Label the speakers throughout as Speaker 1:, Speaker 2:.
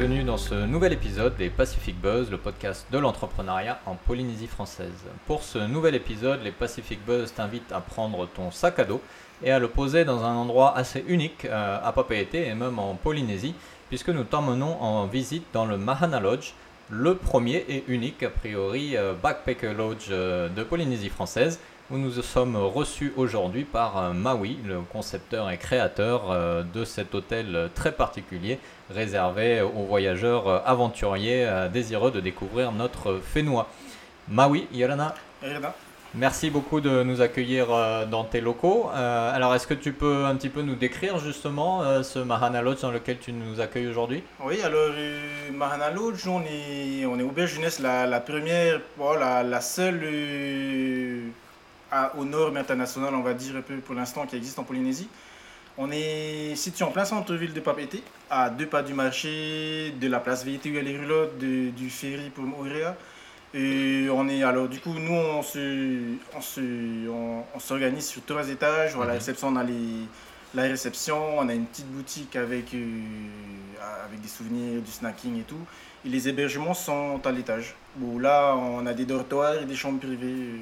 Speaker 1: Bienvenue dans ce nouvel épisode des Pacific Buzz, le podcast de l'entrepreneuriat en Polynésie française. Pour ce nouvel épisode, les Pacific Buzz t'invitent à prendre ton sac à dos et à le poser dans un endroit assez unique euh, à Papeete et même en Polynésie, puisque nous t'emmenons en visite dans le Mahana Lodge, le premier et unique, a priori, euh, backpacker lodge euh, de Polynésie française, où nous sommes reçus aujourd'hui par Maui, le concepteur et créateur de cet hôtel très particulier réservé aux voyageurs aventuriers désireux de découvrir notre Fénois. Maui, Yorana. Merci beaucoup de nous accueillir euh, dans tes locaux. Euh, alors, est-ce que tu peux un petit peu nous décrire justement euh, ce Mahana Lodge dans lequel tu nous accueilles aujourd'hui?
Speaker 2: Oui, alors Mahana Lodge, on est, on est auberge jeunesse, la, la première, voilà, la seule à, aux normes internationales, on va dire un peu pour l'instant, qui existe en Polynésie. On est situé en plein centre-ville de Papeete, à deux pas du marché, de la place VT où il y a du ferry pour Moréa. Et on est alors du coup nous on se on se on, s'organise sur trois étages. Voilà, la mhm. réception on a les, la réception, on a une petite boutique avec euh, avec des souvenirs, du snacking et tout. Et les hébergements sont à l'étage. Bon là on a des dortoirs et des chambres privées euh,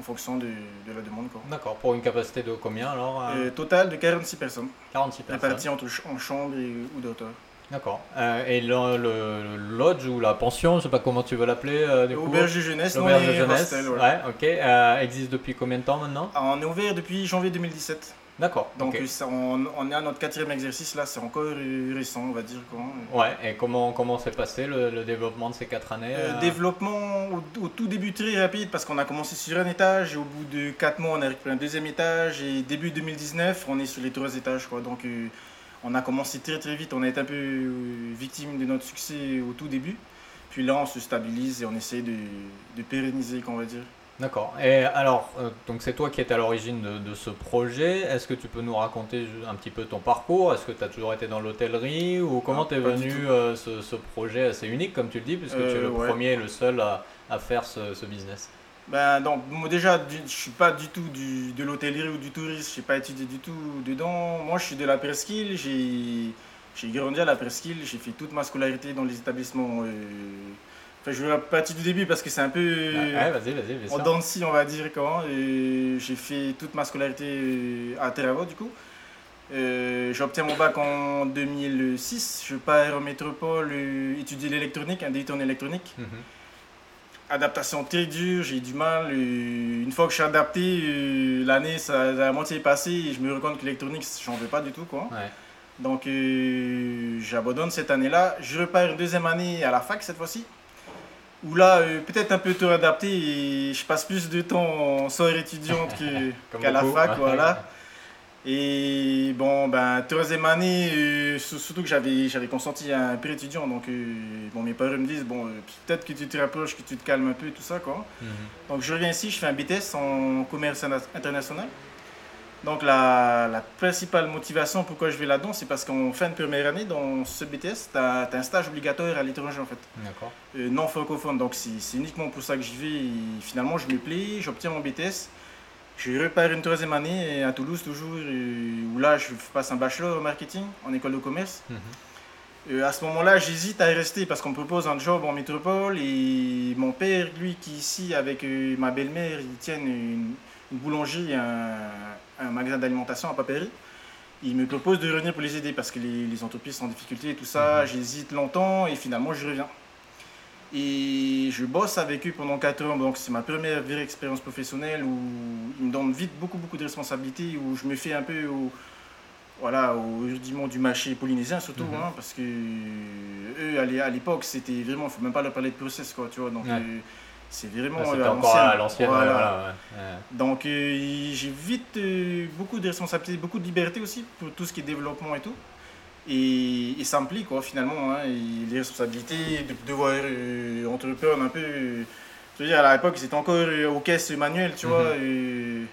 Speaker 2: en fonction de, de la demande.
Speaker 1: D'accord, pour une capacité de combien alors
Speaker 2: euh? Total de 46 personnes.
Speaker 1: 46 personnes.
Speaker 2: Réparties entre en chambre et, ou dortoir.
Speaker 1: D'accord. Euh, et le, le, lodge ou la pension, je sais pas comment tu veux l'appeler.
Speaker 2: Euh, Auberge de jeunesse,
Speaker 1: Auberge de jeunesse. ouais. ok. Euh, existe depuis combien de temps maintenant?
Speaker 2: Ah, On est ouvert depuis janvier 2017.
Speaker 1: D'accord.
Speaker 2: Donc on, on, est à notre quatrième exercice là, c'est encore récent, on va dire.
Speaker 1: Ouais. Et comment comment s'est passé le, développement de ces quatre années
Speaker 2: Le développement au, tout début très rapide parce qu'on a commencé sur un étage et au bout de quatre mois on a récupéré un deuxième étage et début 2019 on est sur les trois étages quoi. Donc on a commencé très très vite, on a été un peu euh, victime de notre succès au tout début. Puis là, on se stabilise et on essaie de, de pérenniser, qu'on va dire.
Speaker 1: D'accord. Et alors, euh, donc c'est toi qui es à l'origine de, ce projet. Est-ce que tu peux nous raconter un petit peu ton parcours? Est-ce que tu as toujours été dans l'hôtellerie Ou comment t'es venu euh, ce, projet assez unique, comme tu le dis, puisque tu es le premier et le seul à, faire ce business?
Speaker 2: Ben, donc, moi déjà, je suis pas du tout du, de l'hôtellerie ou du tourisme, je n'ai pas étudié du tout dedans. Moi, je suis de la presqu'île, j'ai, j'ai grandi à la presqu'île, j'ai fait toute ma scolarité dans les établissements. Euh, enfin, je vais partir du début parce que c'est un peu
Speaker 1: ouais, vas-y, vas-y,
Speaker 2: en danse, on va dire comment. j'ai fait toute ma scolarité euh, à Terravo, du coup. Euh, j'obtiens mon bac en 2006. Je pars en métropole étudier l'électronique, un DUT en électronique. Mhm adaptation très dure, j'ai du mal. Euh, une fois que je suis adapté, euh, l'année, ça, la moitié est passée et je me rends compte que l'électronique, j'en veux pas du tout. Quoi. Donc, euh, j'abandonne cette année-là. Je repars une deuxième année à la fac cette fois-ci. Où là, peut-être un peu trop adapté et je passe plus de temps en soirée étudiante qu'à la fac. voilà. Et bon, ben, troisième année, euh, surtout que j'avais, j'avais consenti à un pré étudiant, donc euh, bon, mes parents me disent, bon, euh, peut-être que tu te rapproches, que tu te calmes un peu, tout ça, quoi. Mhm. Donc je reviens ici, je fais un BTS en commerce international. Donc la, la principale motivation pourquoi je vais là-dedans, c'est parce qu'en fin de première année, dans ce BTS, tu as, un stage obligatoire à l'étranger, en fait.
Speaker 1: D'accord.
Speaker 2: non francophone, donc c'est, uniquement pour ça que j'y vais. Et finalement, je me plais, j'obtiens mon BTS. Je repars une troisième année à Toulouse toujours, où là je passe un bachelor en marketing en école de commerce. Mhm. Euh, à ce moment-là, j'hésite à y rester parce qu'on me propose un job en métropole et mon père, lui, qui est ici avec euh, ma belle-mère, ils tiennent une, boulangerie, un, un magasin d'alimentation à Papéry. Il me propose de revenir pour les aider parce que les, entreprises sont en difficulté et tout ça. Mhm. J'hésite longtemps et finalement je reviens. Et je bosse avec eux pendant 4 ans, donc c'est ma première vraie expérience professionnelle où ils me donnent vite beaucoup, beaucoup de responsabilités, où je me fais un peu au, voilà, au rudiment du marché polynésien surtout, mhm. hein, parce que eux, à l'époque, c'était vraiment, il ne faut même pas leur parler de process, quoi, tu vois, donc... Euh, c'est vraiment
Speaker 1: c'était encore à l'ancienne. Voilà.
Speaker 2: Donc euh, j'ai vite euh, beaucoup de responsabilités, beaucoup de liberté aussi pour tout ce qui est développement et tout. Et, et ça me plaît, quoi, finalement. Hein, les responsabilités, de devoir euh, entreprendre un peu. je veux dire, à l'époque, c'était encore euh, aux caisses manuelles, tu vois. Mhm.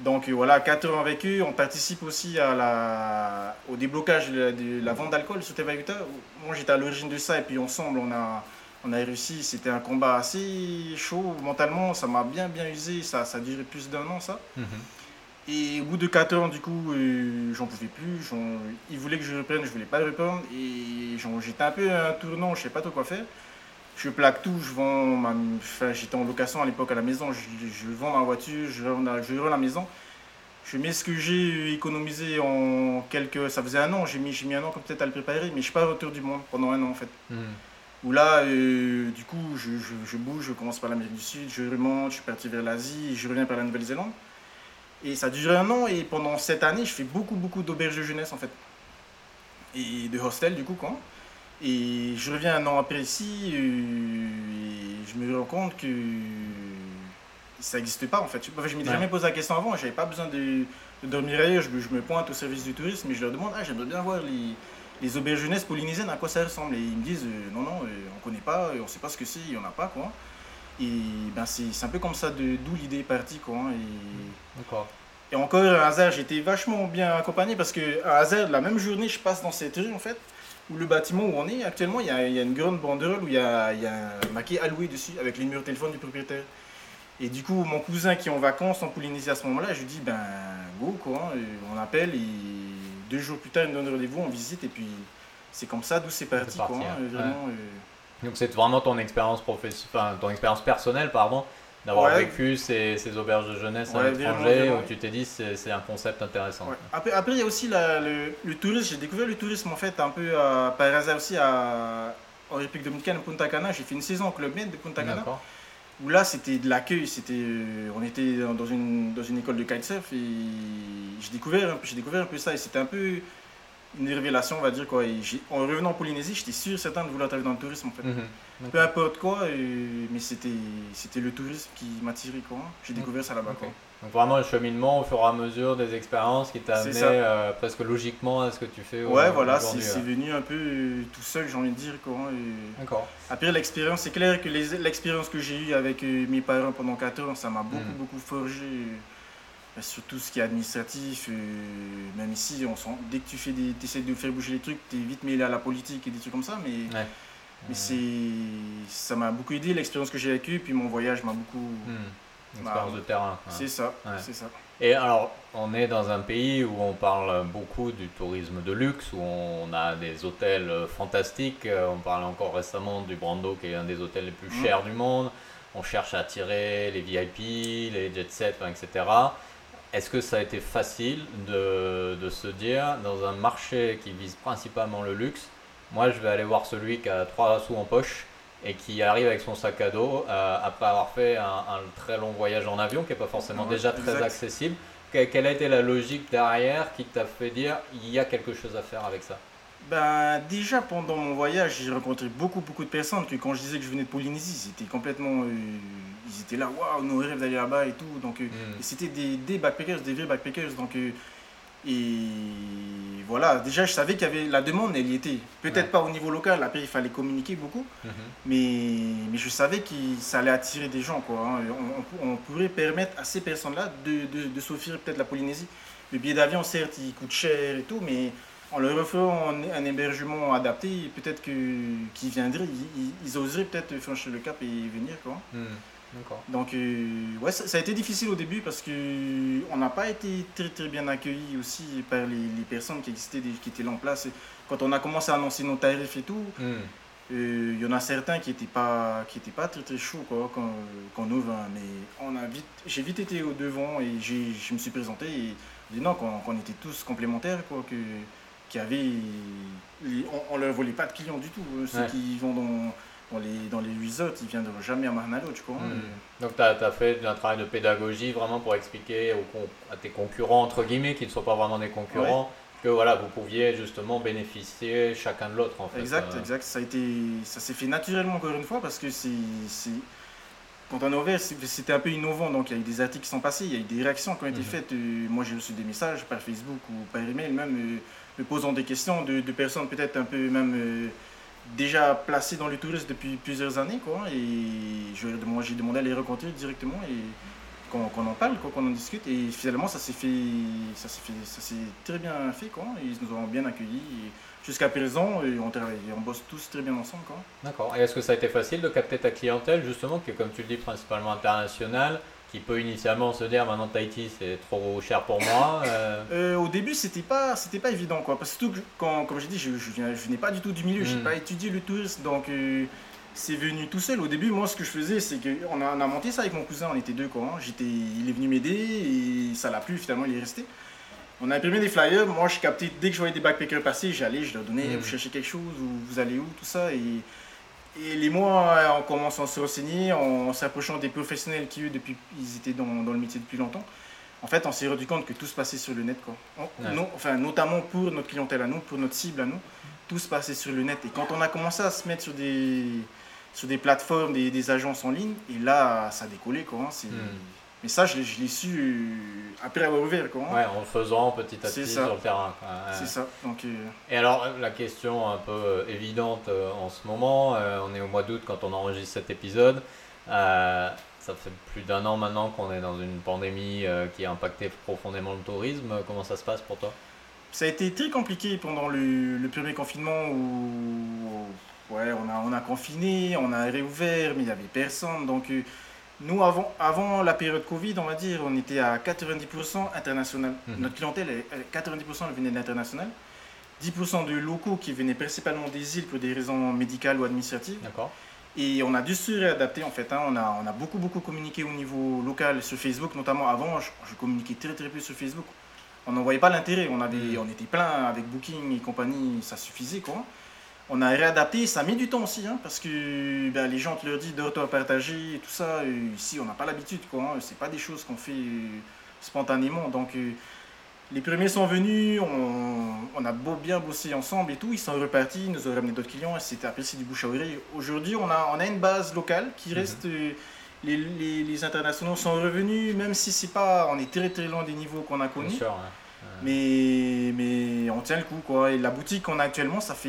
Speaker 2: donc euh, voilà, 4 ans avec eux. On participe aussi à la, au déblocage de la, vente d'alcool sur Tevaluta. Moi, j'étais à l'origine de ça et puis ensemble, on a, on a réussi. C'était un combat assez chaud mentalement. Ça m'a bien, bien usé. Ça, ça a duré plus d'un an, ça. Mhm. Et au bout de 4 ans, du coup, euh, j'en pouvais plus. Ils voulaient que je reprenne, je voulais pas reprendre. Et j'étais un peu à un tournant, je sais pas trop quoi faire. Je plaque tout, je vends ma... Enfin, j'étais en location à l'époque à la maison. Je, je vends ma voiture, je rends, la- je rends la maison. Je mets ce que j'ai économisé en quelques... Ça faisait un an, j'ai mis, un an comme peut-être à le préparer. Mais je pars autour du monde pendant un an, en fait.
Speaker 1: Hmm.
Speaker 2: Où là, euh, du coup, je, je, je bouge, je commence par l'Amérique du Sud, je remonte, je suis parti vers l'Asie, je reviens par la Nouvelle-Zélande. Et ça a duré un an, et pendant cette année, je fais beaucoup, beaucoup d'auberges de jeunesse, en fait. Et de hostels, du coup, quoi. Et je reviens un an après ici, euh, et je me rends compte que ça n'existe pas, en fait. Enfin, je m'étais
Speaker 1: Ouais.
Speaker 2: jamais posé la question avant, j'avais pas besoin de, de dormir ailleurs, je, me- je me pointe au service du tourisme, et je leur demande, ah, j'aimerais bien voir les, les auberges jeunesse polynésiennes, à quoi ça ressemble? Et ils me disent, euh, non, non, euh, on connaît pas, euh, on sait pas ce que c'est, il y en a pas, quoi. Et ben, c'est un peu comme ça d'où l'idée est partie, quoi. hein, Et,
Speaker 1: D'accord.
Speaker 2: et encore un hasard, j'étais vachement bien accompagné parce que un hasard, la même journée, je passe dans cette rue, en fait, où le bâtiment où on est actuellement, il y a, il y a une grande banderole où il y a, il y a marqué alloué dessus avec le numéro de téléphone du propriétaire. Et du coup, mon cousin qui est en vacances en Polynésie à ce moment-là, je lui dis, ben, go, quoi, hein, et on appelle et deux jours plus tard, il me donne rendez-vous, on visite et puis c'est comme ça d'où c'est parti,
Speaker 1: parti,
Speaker 2: quoi, hein,
Speaker 1: ouais.
Speaker 2: vraiment. euh,
Speaker 1: Donc c'est vraiment ton expérience enfin, ton expérience personnelle, pardon, d'avoir
Speaker 2: Ouais.
Speaker 1: vécu ces, ces auberges de jeunesse à
Speaker 2: Ouais,
Speaker 1: l'étranger
Speaker 2: vraiment, vraiment.
Speaker 1: où tu t'es dit c'est c'est un concept intéressant.
Speaker 2: Après, après, il y a aussi la- le, le tourisme. J'ai découvert le tourisme en fait un peu à- par hasard aussi à, en République Dominicaine, à Punta Cana. J'ai fait une saison au Club Med de Punta Cana. Où là, c'était de l'accueil. C'était, euh, on était dans une, dans une école de kitesurf et j'ai découvert, j'ai découvert un peu ça. Et c'était un peu une révélation, on va dire. Quoi. En revenant en Polynésie, j'étais sûr certain de vouloir travailler dans le tourisme en fait.
Speaker 1: Mhm.
Speaker 2: Peu importe quoi, euh, mais c'était, le tourisme qui m'attirait. Quoi. J'ai découvert ça là-bas.
Speaker 1: Ok.
Speaker 2: quoi.
Speaker 1: Donc vraiment le cheminement au fur et à mesure des expériences qui t'a amené euh, presque logiquement à ce que tu fais au-
Speaker 2: Ouais, voilà, c'est, venu un peu euh, tout seul, j'ai envie de dire. Quoi. Et-
Speaker 1: D'accord.
Speaker 2: Après l'expérience, c'est clair que l'expérience que j'ai eue avec mes parents pendant 4 ans, ça m'a beaucoup,
Speaker 1: Mm.
Speaker 2: beaucoup forgé. Euh, sur tout ce qui est administratif, euh, même ici, on sent, dès que tu fais des, essaies de faire bouger les trucs, tu es vite mêlé à la politique et des trucs comme ça, mais,
Speaker 1: Ouais.
Speaker 2: mais c'est, ça m'a beaucoup aidé, l'expérience que j'ai vécue, puis mon voyage m'a beaucoup...
Speaker 1: Une expérience
Speaker 2: Bah,
Speaker 1: de terrain.
Speaker 2: C'est ça,
Speaker 1: Ouais.
Speaker 2: c'est ça.
Speaker 1: Et alors, on est dans un pays où on parle beaucoup du tourisme de luxe, où on a des hôtels fantastiques. Euh, On parlait encore récemment du Brando, qui est un des hôtels les plus
Speaker 2: Mhm.
Speaker 1: chers du monde. On cherche à attirer les VIP, les jet set, enfin, etc. Est-ce que ça a été facile de, de se dire, dans un marché qui vise principalement le luxe, moi je vais aller voir celui qui a 3 sous en poche et qui arrive avec son sac à dos euh, après avoir fait un, un très long voyage en avion qui n'est pas forcément
Speaker 2: Ouais,
Speaker 1: déjà très
Speaker 2: exact.
Speaker 1: accessible. Que- quelle a été la logique derrière qui t'a fait dire il y a quelque chose à faire avec ça?
Speaker 2: Ben, déjà pendant mon voyage, j'ai rencontré beaucoup, beaucoup de personnes que quand je disais que je venais de Polynésie, c'était complètement. euh, ils étaient là, waouh, nos rêves d'aller là-bas et tout. Donc, euh, et c'était des, des backpackers, des vrais backpackers. Donc, euh, et voilà, déjà je savais qu'il y avait la demande, elle y était. Peut-être
Speaker 1: Ouais.
Speaker 2: pas au niveau local, après il fallait communiquer beaucoup,
Speaker 1: Mhm.
Speaker 2: mais, mais je savais que ça allait attirer des gens. Quoi, hein. on, on- on pourrait permettre à ces personnes-là de, de, de s'offrir peut-être la Polynésie. Le billet d'avion, certes, il coûte cher et tout, mais en leur offrant un, hébergement adapté, peut-être qu'ils viendraient, ils, oseraient peut-être franchir le cap et venir. Quoi.
Speaker 1: Hmm.
Speaker 2: Donc, euh, ouais, ça, ça a été difficile au début parce que on n'a pas été très très bien accueillis aussi par les, les personnes qui existaient, qui étaient là en place. Quand on a commencé à annoncer nos tarifs et tout,
Speaker 1: Hmm.
Speaker 2: euh, il y en a certains qui n'étaient pas, qui étaient pas très très chauds quoi, quand, quand on ouvre. hein. Mais on a vite, j'ai vite été au devant et j'ai, je me suis présenté et dit non, qu'on, qu'on était tous complémentaires, quoi, que, les- on, on leur volait pas de clients du tout. Eux, Ceux
Speaker 1: Ouais.
Speaker 2: qui vont dans, dans les, dans les resorts, ils viendront jamais à Marnalo, tu hein.
Speaker 1: Hmm. Donc tu as, fait un travail de pédagogie vraiment pour expliquer aux à tes concurrents, entre guillemets, qui ne sont pas vraiment des concurrents, que voilà, vous pouviez justement bénéficier chacun de l'autre en fait.
Speaker 2: Exact,
Speaker 1: Euh,
Speaker 2: exact. Ça a été, ça s'est fait naturellement encore une fois parce que c'est, quand on a ouvert, c'était un peu innovant. Donc il y a eu des articles qui sont passés, il y a eu des réactions qui ont été
Speaker 1: Mhm.
Speaker 2: faites. Euh, moi j'ai reçu des messages par Facebook ou par email même euh, me posant des questions de, de personnes peut-être un peu même déjà placées dans le tourisme depuis plusieurs années quoi. Et j'ai demandé à les rencontrer directement et qu'on, en parle, qu'on en discute. Et finalement ça s'est fait, ça fait, ça très bien fait quoi. Ils nous ont bien accueillis. Jusqu'à présent, et on travaille, on bosse tous très bien ensemble.
Speaker 1: D'accord. Et est-ce que ça a été facile de capter ta clientèle justement, qui est comme tu le dis principalement internationale qui peut initialement se dire maintenant Tahiti c'est trop cher pour moi. euh,
Speaker 2: Euh, au début, c'était pas, c'était pas évident, quoi. Parce que surtout que, quand, comme j'ai dit, je, je, viens- je venais pas du tout du milieu, j'ai
Speaker 1: Mm.
Speaker 2: pas étudié le tourisme, donc euh, c'est venu tout seul. Au début, moi, ce que je faisais, c'est qu'on a, on a monté ça avec mon cousin, on était deux, quoi. hein. J'étais, il est venu m'aider et ça l'a plu, finalement, il est resté. On a imprimé des flyers, moi, je captais, dès que je voyais des backpackers passer, j'allais, je leur donnais,
Speaker 1: Mm.
Speaker 2: vous cherchez quelque chose, ou vous allez où, tout ça, et... Et les mois, euh, on commence à se renseigner, en s'approchant des professionnels qui, eux, depuis, ils étaient dans, dans le métier depuis longtemps. En fait, on s'est rendu compte que tout se passait sur le net. Quoi. On-
Speaker 1: Ouais.
Speaker 2: non, enfin, notamment pour notre clientèle à nous, pour notre cible à nous, tout se passait sur le net. Et quand on a commencé à se mettre sur des, sur des plateformes, des, des agences en ligne, et là, ça a décollé. Quoi, hein. Mais ça, je l'ai- su euh, après avoir ouvert. Quoi, hein.
Speaker 1: ouais, en le faisant petit à petit
Speaker 2: ça.
Speaker 1: sur le terrain. Ouais.
Speaker 2: C'est ça. Donc, euh,
Speaker 1: Et alors, la question un peu euh, évidente euh, en ce moment, euh, on est au mois d'août quand on enregistre cet épisode. Euh, ça fait plus d'un an maintenant qu'on est dans une pandémie euh, qui a impacté profondément le tourisme. Comment ça se passe pour toi?
Speaker 2: Ça a été très compliqué pendant le, le premier confinement où ouais, on, a, on a confiné, on a réouvert, mais il n'y avait personne. Donc, euh, nous, avant, avant la période Covid, on va dire, on était à 90% international.
Speaker 1: Mhm.
Speaker 2: Notre clientèle, elle- elle- 90% elle venait de l'international. 10% de locaux qui venaient principalement des îles pour des raisons médicales ou administratives.
Speaker 1: D'accord
Speaker 2: Et on a dû se réadapter en fait. hein. On, a, on a beaucoup beaucoup communiqué au niveau local sur Facebook, notamment avant, je, je communiquais très très peu sur Facebook. On n'en voyait pas l'intérêt. On, avait,
Speaker 1: Mm.
Speaker 2: on était plein avec Booking et compagnie, ça suffisait quoi. On a réadapté, ça mis du temps aussi, hein, parce que ben, les gens te leur disent de retour à partager et tout ça. euh, ici, on n'a pas l'habitude, quoi. Hein, c'est pas des choses qu'on fait euh, spontanément. Donc, euh, les premiers sont venus, on, on a beau, bien bossé ensemble et tout. Ils sont repartis, ils nous ont ramené d'autres clients et c'était c'est du bouche à oreille. Aujourd'hui, on a, on a une base locale qui
Speaker 1: Mhm.
Speaker 2: reste. les, les- les internationaux sont revenus, même si c'est pas, on est très très loin des niveaux qu'on a connus.
Speaker 1: Bien sûr. ouais.
Speaker 2: Mais, mais on tient le coup quoi. Et la boutique qu'on a actuellement, ça fait,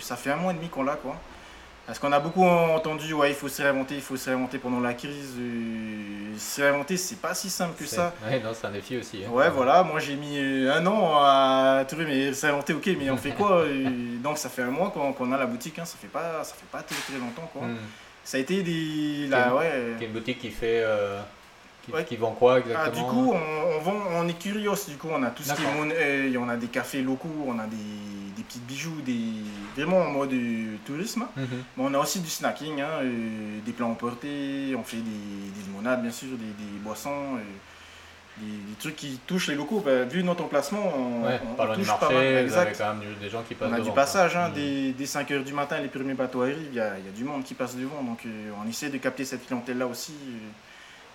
Speaker 2: ça fait un mois et demi qu'on l'a quoi. Parce qu'on a beaucoup entendu, ouais, il faut se réinventer, il faut se réinventer pendant la crise. euh, se réinventer, c'est pas si simple que ça.
Speaker 1: Ouais, non, c'est un défi aussi. hein.
Speaker 2: Ouais, voilà, moi j'ai mis euh, un an à trouver, mais se réinventer, ok, mais on fait quoi? Donc ça fait un mois qu'on a la boutique, hein, ça fait pas, ça fait pas très très longtemps quoi.
Speaker 1: Hmm.
Speaker 2: Ça a été des, ouais.
Speaker 1: Une boutique qui fait. euh, qui,
Speaker 2: Ouais.
Speaker 1: qui vend quoi
Speaker 2: Ah,
Speaker 1: exactement
Speaker 2: du coup, on, on vend, on est curieux, du coup, on a tout ce qui est monnaie, on a des cafés locaux, on a des, des petits bijoux, des, vraiment en mode euh, tourisme.
Speaker 1: Mhm.
Speaker 2: Mais on a aussi du snacking, hein, euh, des plats emportés, on fait des, des limonades, bien sûr, des, des boissons, euh, des, des trucs qui touchent les locaux. Bah, vu notre emplacement, on,
Speaker 1: Ouais,
Speaker 2: on- touche
Speaker 1: marché,
Speaker 2: pas mal.
Speaker 1: vous avez
Speaker 2: Exact.
Speaker 1: quand même des gens qui passent
Speaker 2: On a
Speaker 1: devant,
Speaker 2: du passage, hein,
Speaker 1: Mhm.
Speaker 2: dès, dès 5h du matin, les premiers bateaux arrivent, il y a, il y a du monde qui passe devant, donc euh, on essaie de capter cette clientèle-là aussi. euh.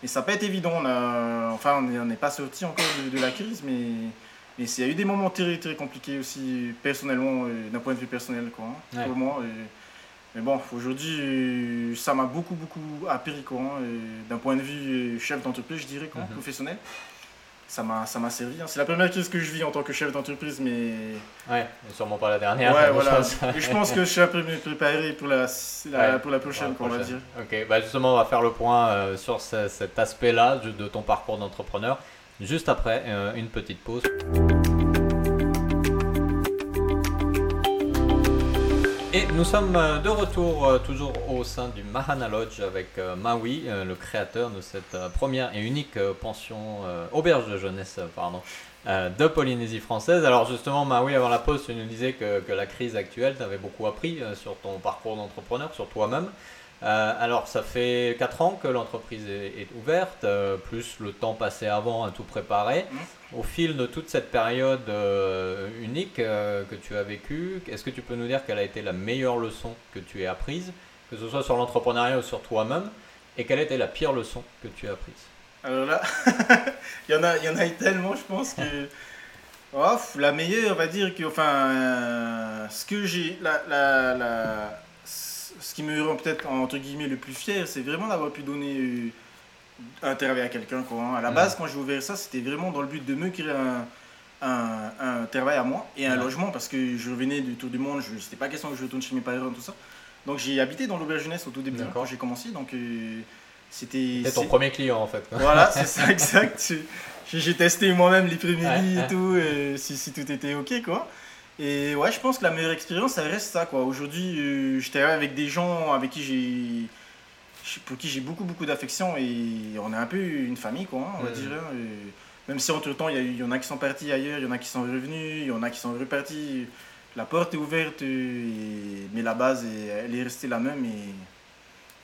Speaker 2: Mais ça n'a pas été évident, on a- enfin on n'est- pas sorti encore de, de la crise, mais, mais il y a eu des moments très, très compliqués aussi, personnellement, euh, d'un point de vue personnel, quoi, hein,
Speaker 1: Ouais.
Speaker 2: pour moi. mais bon, aujourd'hui, euh, ça m'a beaucoup, beaucoup appris, quoi, hein, euh, d'un point de vue chef d'entreprise, je dirais, quoi,
Speaker 1: Mhm.
Speaker 2: professionnel. Ça m'a ça m'a servi. hein. C'est la première crise que je vis en tant que chef d'entreprise, mais
Speaker 1: Ouais, sûrement pas la dernière.
Speaker 2: Ouais,
Speaker 1: je
Speaker 2: voilà. je pense que je suis un peu mieux préparé pour la, la-
Speaker 1: Ouais,
Speaker 2: pour la prochaine,
Speaker 1: Pour la
Speaker 2: on va dire.
Speaker 1: Ok, bah justement, on va faire le point euh, sur ce- cet aspect-là de de ton parcours d'entrepreneur. Juste après euh, une petite pause. Nous sommes euh, de retour euh, toujours au sein du Mahana Lodge avec euh, Maui, le créateur de cette première et unique pension, auberge de jeunesse, pardon, de Polynésie française. Alors justement, Maui, avant la pause, tu nous disais que, la crise actuelle t'avait beaucoup appris sur ton parcours d'entrepreneur, sur toi-même. Euh, alors, ça fait 4 ans que l'entreprise est, est ouverte, euh, plus le temps passé avant à tout préparer. Au fil de toute cette période euh, unique que tu as vécue, est-ce que tu peux nous dire quelle a été la meilleure leçon que tu aies apprise, que ce soit sur l'entrepreneuriat ou sur toi-même, et quelle était la pire leçon que tu as apprise?
Speaker 2: Alors là, il y, en a, il y en a eu tellement, je pense que. Oh, la meilleure, on va dire que. Enfin, ce que j'ai. La, la, la- ce qui me rend peut-être, entre guillemets, le plus fier, c'est vraiment d'avoir pu donner euh, un travail à quelqu'un. Quoi, hein. À la
Speaker 1: Mhm.
Speaker 2: base, quand j'ai ouvert ça, c'était vraiment dans le but de me créer un, un, un travail à moi et un
Speaker 1: Ouais.
Speaker 2: logement parce que je revenais du tour du monde. Je C'était pas question que je retourne chez mes parents, tout ça. Donc j'ai habité dans l'auberge jeunesse au tout début
Speaker 1: D'accord.
Speaker 2: quand j'ai commencé. Donc euh, c'était.
Speaker 1: C'était ton premier client en fait.
Speaker 2: voilà, c'est ça, exact. J'ai j'ai testé moi-même les premiers lits et tout, et si, si tout était ok, quoi. Et ouais, je pense que la meilleure expérience, ça reste ça, quoi. Aujourd'hui, euh, travaille avec des gens avec qui j'ai pour qui j'ai beaucoup, beaucoup d'affection et on est un peu une famille, quoi, hein, on va
Speaker 1: Mhm.
Speaker 2: dire. hein, même si entre-temps, il y, a eu- il y en a qui sont partis ailleurs, il y en a qui sont revenus, il y en a qui sont repartis. La porte est ouverte, et- mais la base, est- elle est restée la même. Et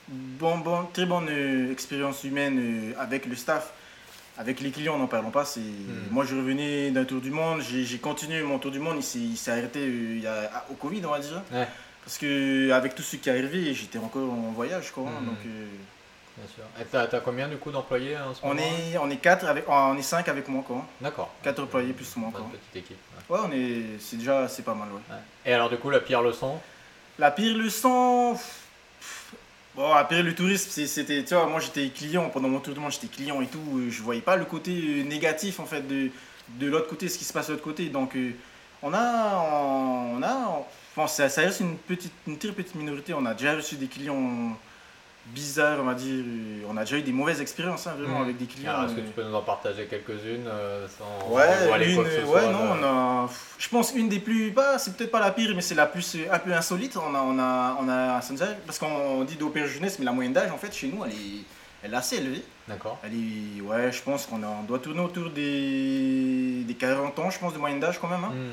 Speaker 2: bon, bon, très bonne euh, expérience humaine euh, avec le staff. Avec les clients, n'en parlons pas. C'est... Moi, je revenais d'un tour du monde, j'ai, j'ai continué mon tour du monde, il s'est, il s'est arrêté euh, il y a- au Covid, on va dire.
Speaker 1: Ouais.
Speaker 2: Parce que avec tout ce qui est arrivé, j'étais encore en voyage. Quoi, hein,
Speaker 1: Mhm.
Speaker 2: donc, euh,
Speaker 1: Bien sûr. Et t'as, t'as combien du coup d'employés en ce
Speaker 2: on,
Speaker 1: moment
Speaker 2: est, on est quatre avec, on est cinq avec moi. Quoi.
Speaker 1: D'accord.
Speaker 2: Quatre employés plus moi,
Speaker 1: Bonne
Speaker 2: quoi.
Speaker 1: petite équipe. ouais.
Speaker 2: Ouais, on est, c'est déjà c'est pas mal. Ouais.
Speaker 1: Ouais. Et alors du coup, la pire leçon?
Speaker 2: La pire leçon. Bon, après le tourisme, c'était. Tu vois, moi j'étais client pendant mon tour du monde, j'étais client et tout. Je voyais pas le côté euh, négatif en fait de, de l'autre côté, ce qui se passe de l'autre côté. Donc, euh, on a. On a ça, ça reste une, petite, une très petite minorité. On a déjà reçu des clients bizarres, on va dire. euh, On a déjà eu des mauvaises expériences, hein, vraiment,
Speaker 1: Mhm.
Speaker 2: avec des clients.
Speaker 1: Alors, est-ce que
Speaker 2: euh,
Speaker 1: tu peux nous en partager quelques-unes euh, sans
Speaker 2: Ouais, une,
Speaker 1: quoi que ce
Speaker 2: ouais,
Speaker 1: soit,
Speaker 2: non,
Speaker 1: de-
Speaker 2: on a, je pense une des plus, pas, c'est peut-être pas la pire, mais c'est la plus, euh, un peu insolite. On a, on a, on a, parce qu'on dit d'opéra jeunesse, mais la moyenne d'âge, en fait, chez nous, elle est, elle est assez élevée.
Speaker 1: D'accord.
Speaker 2: Elle est, ouais, je pense qu'on on doit tourner autour des, des 40 ans, je pense, de moyenne d'âge quand même. hein.
Speaker 1: Hmm.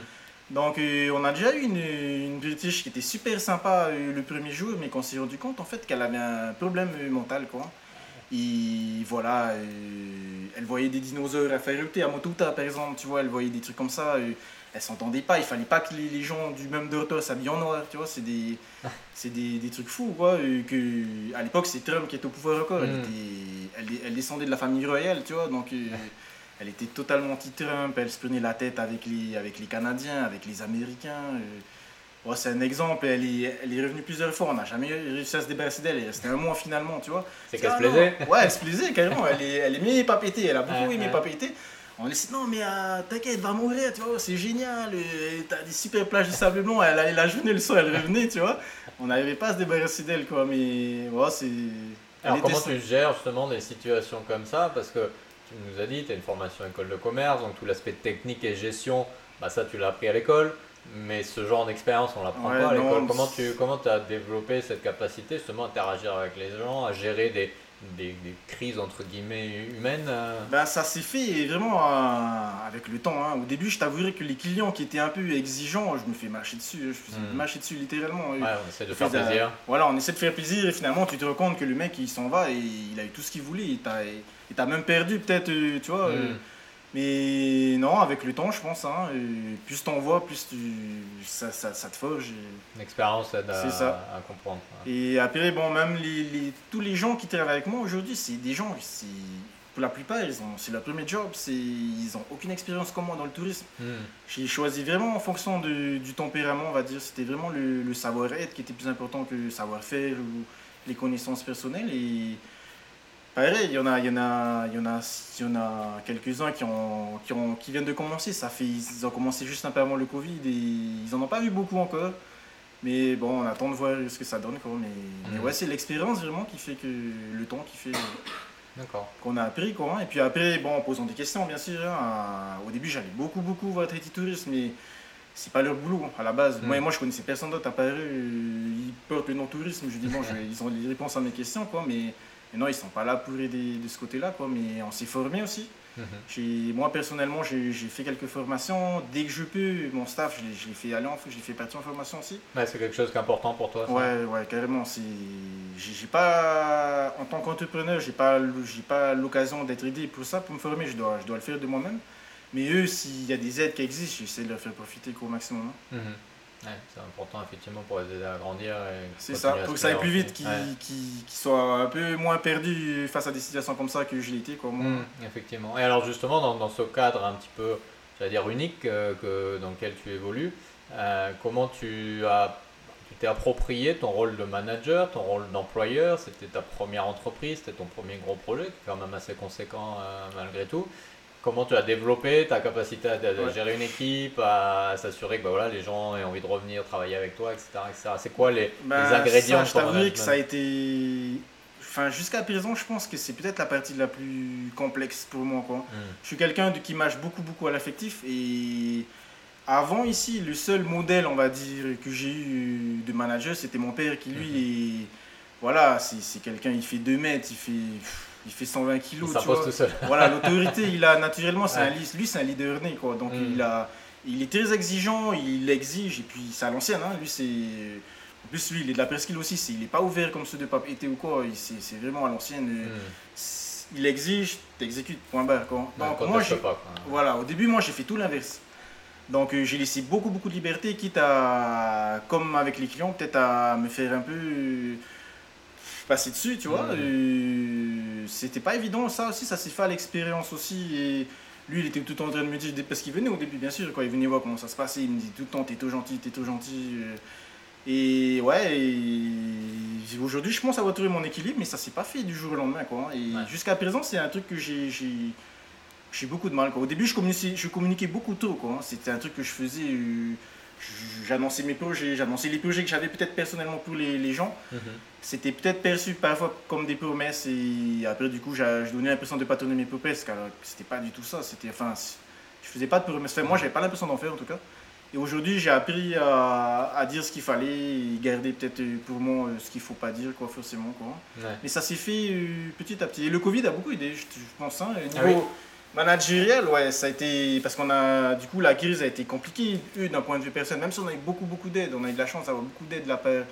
Speaker 2: Donc, euh, on a déjà eu une, une British qui était super sympa euh, le premier jour, mais qu'on s'est rendu compte, en fait, qu'elle avait un problème euh, mental, quoi. Et voilà, euh, elle voyait des dinosaures à faire à Motouta, par exemple, tu vois, elle voyait des trucs comme ça. elle s'entendait pas, il fallait pas que les, les gens du même dortoir s'habillent en noir, tu vois, c'est des, c'est des, des trucs fous, quoi. que, à l'époque, c'est Trump qui était au pouvoir encore, elle,
Speaker 1: Mm.
Speaker 2: était, elle, elle descendait de la famille royale, tu vois, donc elle était totalement anti-Trump, elle se prenait la tête avec les, avec les Canadiens, avec les Américains. euh. Bon, c'est un exemple, elle est, elle est revenue plusieurs fois, on n'a jamais réussi à se débarrasser d'elle, restée un mois finalement, tu vois.
Speaker 1: C'est
Speaker 2: Ah
Speaker 1: qu'elle se plaisait
Speaker 2: Ouais, elle se plaisait carrément. Elle, est, elle aimait pas péter. Elle a beaucoup
Speaker 1: Ouais,
Speaker 2: aimé
Speaker 1: ouais.
Speaker 2: pas péter. On laissait, non, mais euh, t'inquiète, va mourir, tu vois, c'est génial. euh, T'as des super plages de sable blanc. Elle allait la journée, le soir, elle revenait, tu vois. On n'arrivait pas à se débarrasser d'elle, quoi. Mais ouais, c'est.
Speaker 1: Alors comment tu gères justement des situations comme ça? Parce que tu nous as dit, tu as une formation école de commerce, donc tout l'aspect technique et gestion, bah ça tu l'as appris à l'école, mais ce genre d'expérience on l'apprend
Speaker 2: Ouais,
Speaker 1: pas à l'école. Comment tu comment as développé cette capacité justement à interagir avec les gens, à gérer des, des, des crises entre guillemets humaines euh
Speaker 2: Ben, ça s'est fait vraiment euh, avec le temps. hein. Au début, je t'avouerai que les clients qui étaient un peu exigeants, je me fais mâcher dessus. Je me fais
Speaker 1: Mm.
Speaker 2: mâcher dessus littéralement.
Speaker 1: Ouais, on essaie de faire plaisir.
Speaker 2: Voilà, on essaie de faire plaisir et finalement tu te rends compte que le mec il s'en va et il a eu tout ce qu'il voulait et et t'as même perdu peut-être, euh, tu vois. euh,
Speaker 1: Mm.
Speaker 2: mais non, avec le temps je pense, hein, plus t'en vois, plus tu, ça, ça, ça te forge. et-
Speaker 1: Une expérience aide à,
Speaker 2: C'est ça.
Speaker 1: à comprendre.
Speaker 2: Et après, bon, même les, les- tous les gens qui travaillent avec moi aujourd'hui, c'est des gens, pour la plupart, c'est leur premier job, c'est, ils n'ont aucune expérience comme moi dans le tourisme.
Speaker 1: Mm.
Speaker 2: J'ai choisi vraiment en fonction de- du tempérament, on va dire. C'était vraiment le, le savoir-être qui était plus important que le savoir-faire ou les connaissances personnelles. Et il y en a, il y en a, il y en a, il y en a quelques-uns qui, ont, qui, ont, qui viennent de commencer. Ça fait, ils ont commencé juste un peu avant le Covid et ils n'en ont pas vu beaucoup encore. Mais bon, on attend de voir ce que ça donne. Quoi. Mais, mais
Speaker 1: Mhm.
Speaker 2: ouais, c'est l'expérience vraiment qui fait que le temps qui fait qu'on a appris quoi. hein. Et puis après, bon, en posant des questions bien sûr. hein. Au début, j'allais beaucoup beaucoup voir Traité Tourisme, mais c'est pas leur boulot à la base.
Speaker 1: Mm.
Speaker 2: Moi, moi, je connaissais personne d'autre à eux. Ils portent le nom tourisme. Je dis bon, je ils ont les réponses à mes questions quoi, mais, mais non, ils sont pas là pour aider de ce côté-là quoi. Mais on s'est formé aussi.
Speaker 1: Mhm.
Speaker 2: Moi personnellement, j'ai fait quelques formations. Dès que je peux, mon staff, je l'ai- fait aller en, je l'ai fait partir en formation aussi.
Speaker 1: Ouais, c'est quelque chose qui est important pour toi. ça
Speaker 2: Ouais, ouais, carrément. J'ai pas, en tant qu'entrepreneur, j'ai pas, pas l'occasion d'être aidé pour ça, pour me former. Je dois, je dois le faire de moi-même. Mais eux, s'il y a des aides qui existent, j'essaie de leur faire profiter au maximum. hein.
Speaker 1: Mhm. Ouais, c'est important effectivement pour les aider à grandir.
Speaker 2: C'est ça, pour que ça aille plus vite, qu'ils
Speaker 1: Ouais.
Speaker 2: soient un peu moins perdus face à des situations comme ça que je l'ai été. Quoi.
Speaker 1: Mm, effectivement. Et alors justement, dans, dans ce cadre un petit peu, j'allais dire unique euh, que, dans lequel tu évolues, euh, comment tu as tu t'es approprié ton rôle de manager, ton rôle d'employeur, c'était ta première entreprise, c'était ton premier gros projet, qui est quand même assez conséquent euh, malgré tout. Comment tu as développé ta capacité à,
Speaker 2: Ouais.
Speaker 1: gérer une équipe, à, s'assurer que bah, voilà, les gens aient envie de revenir travailler avec toi, etc. etc. C'est quoi les,
Speaker 2: Ben,
Speaker 1: les ingrédients
Speaker 2: ça, je que ça a été. Enfin, jusqu'à présent, je pense que c'est peut-être la partie la plus complexe pour moi. Quoi.
Speaker 1: Mm.
Speaker 2: Je suis quelqu'un qui mâche beaucoup, beaucoup à l'affectif. Et avant, ici, le seul modèle, on va dire, que j'ai eu de manager, c'était mon père qui, lui, est- voilà, c'est quelqu'un, il fait 2 mètres, il fait, il fait 120 kilos.
Speaker 1: Il s'impose tout seul.
Speaker 2: Voilà, l'autorité, il a naturellement, c'est un, lui, c'est un leader né, quoi. Donc, mm. il, a, il est très exigeant, il exige, et puis c'est à l'ancienne, hein. Lui, c'est. En plus, lui, il est de la presqu'île aussi, il n'est pas ouvert comme ceux de Pape été ou quoi, c'est vraiment à l'ancienne. Mm. Il exige, t'exécutes, point barre, quoi. Donc, moi, voilà, au début, moi, j'ai fait tout l'inverse. Donc euh, j'ai laissé beaucoup beaucoup de liberté, quitte à, comme avec les clients, peut-être à me faire un peu passer dessus, tu vois. Euh, c'était pas évident, ça aussi, ça s'est fait à l'expérience aussi. Et lui, il était tout le temps en train de me dire, parce qu'il venait au début, bien sûr, quand il venait voir comment ça se passait, il me dit tout le temps, t'es trop gentil, t'es trop gentil. Et ouais, aujourd'hui, je pense avoir trouvé mon équilibre, mais ça s'est pas fait du jour au lendemain, quoi. Et jusqu'à présent, c'est un truc que j'ai j'ai beaucoup de mal. Quoi. Au début, je communiquais, je communiquais beaucoup tôt. Quoi. C'était un truc que je faisais. Euh, j'annonçais mes projets, j'annonçais les projets que j'avais peut-être personnellement pour les, les gens. Mhm. C'était peut-être perçu parfois comme des promesses et après, du coup, je donnais l'impression de ne pas tourner mes promesses. Alors c'était pas du tout ça. C'était, enfin, je faisais pas de promesses. Enfin, moi, j'avais pas l'impression d'en faire en tout cas. Et aujourd'hui, j'ai appris à, à, dire ce qu'il fallait et garder peut-être pour moi euh, ce qu'il faut pas dire, quoi, forcément. Quoi. Mais ça s'est fait euh, petit à petit. Et le Covid a beaucoup aidé, je, pense. Hein, ah Managériel, ouais, ça a été. Parce qu'on a. Du coup, la crise a été compliquée, d'un point de vue personnel. Même si on a eu beaucoup, beaucoup d'aide, on a eu de la chance d'avoir beaucoup d'aide de la part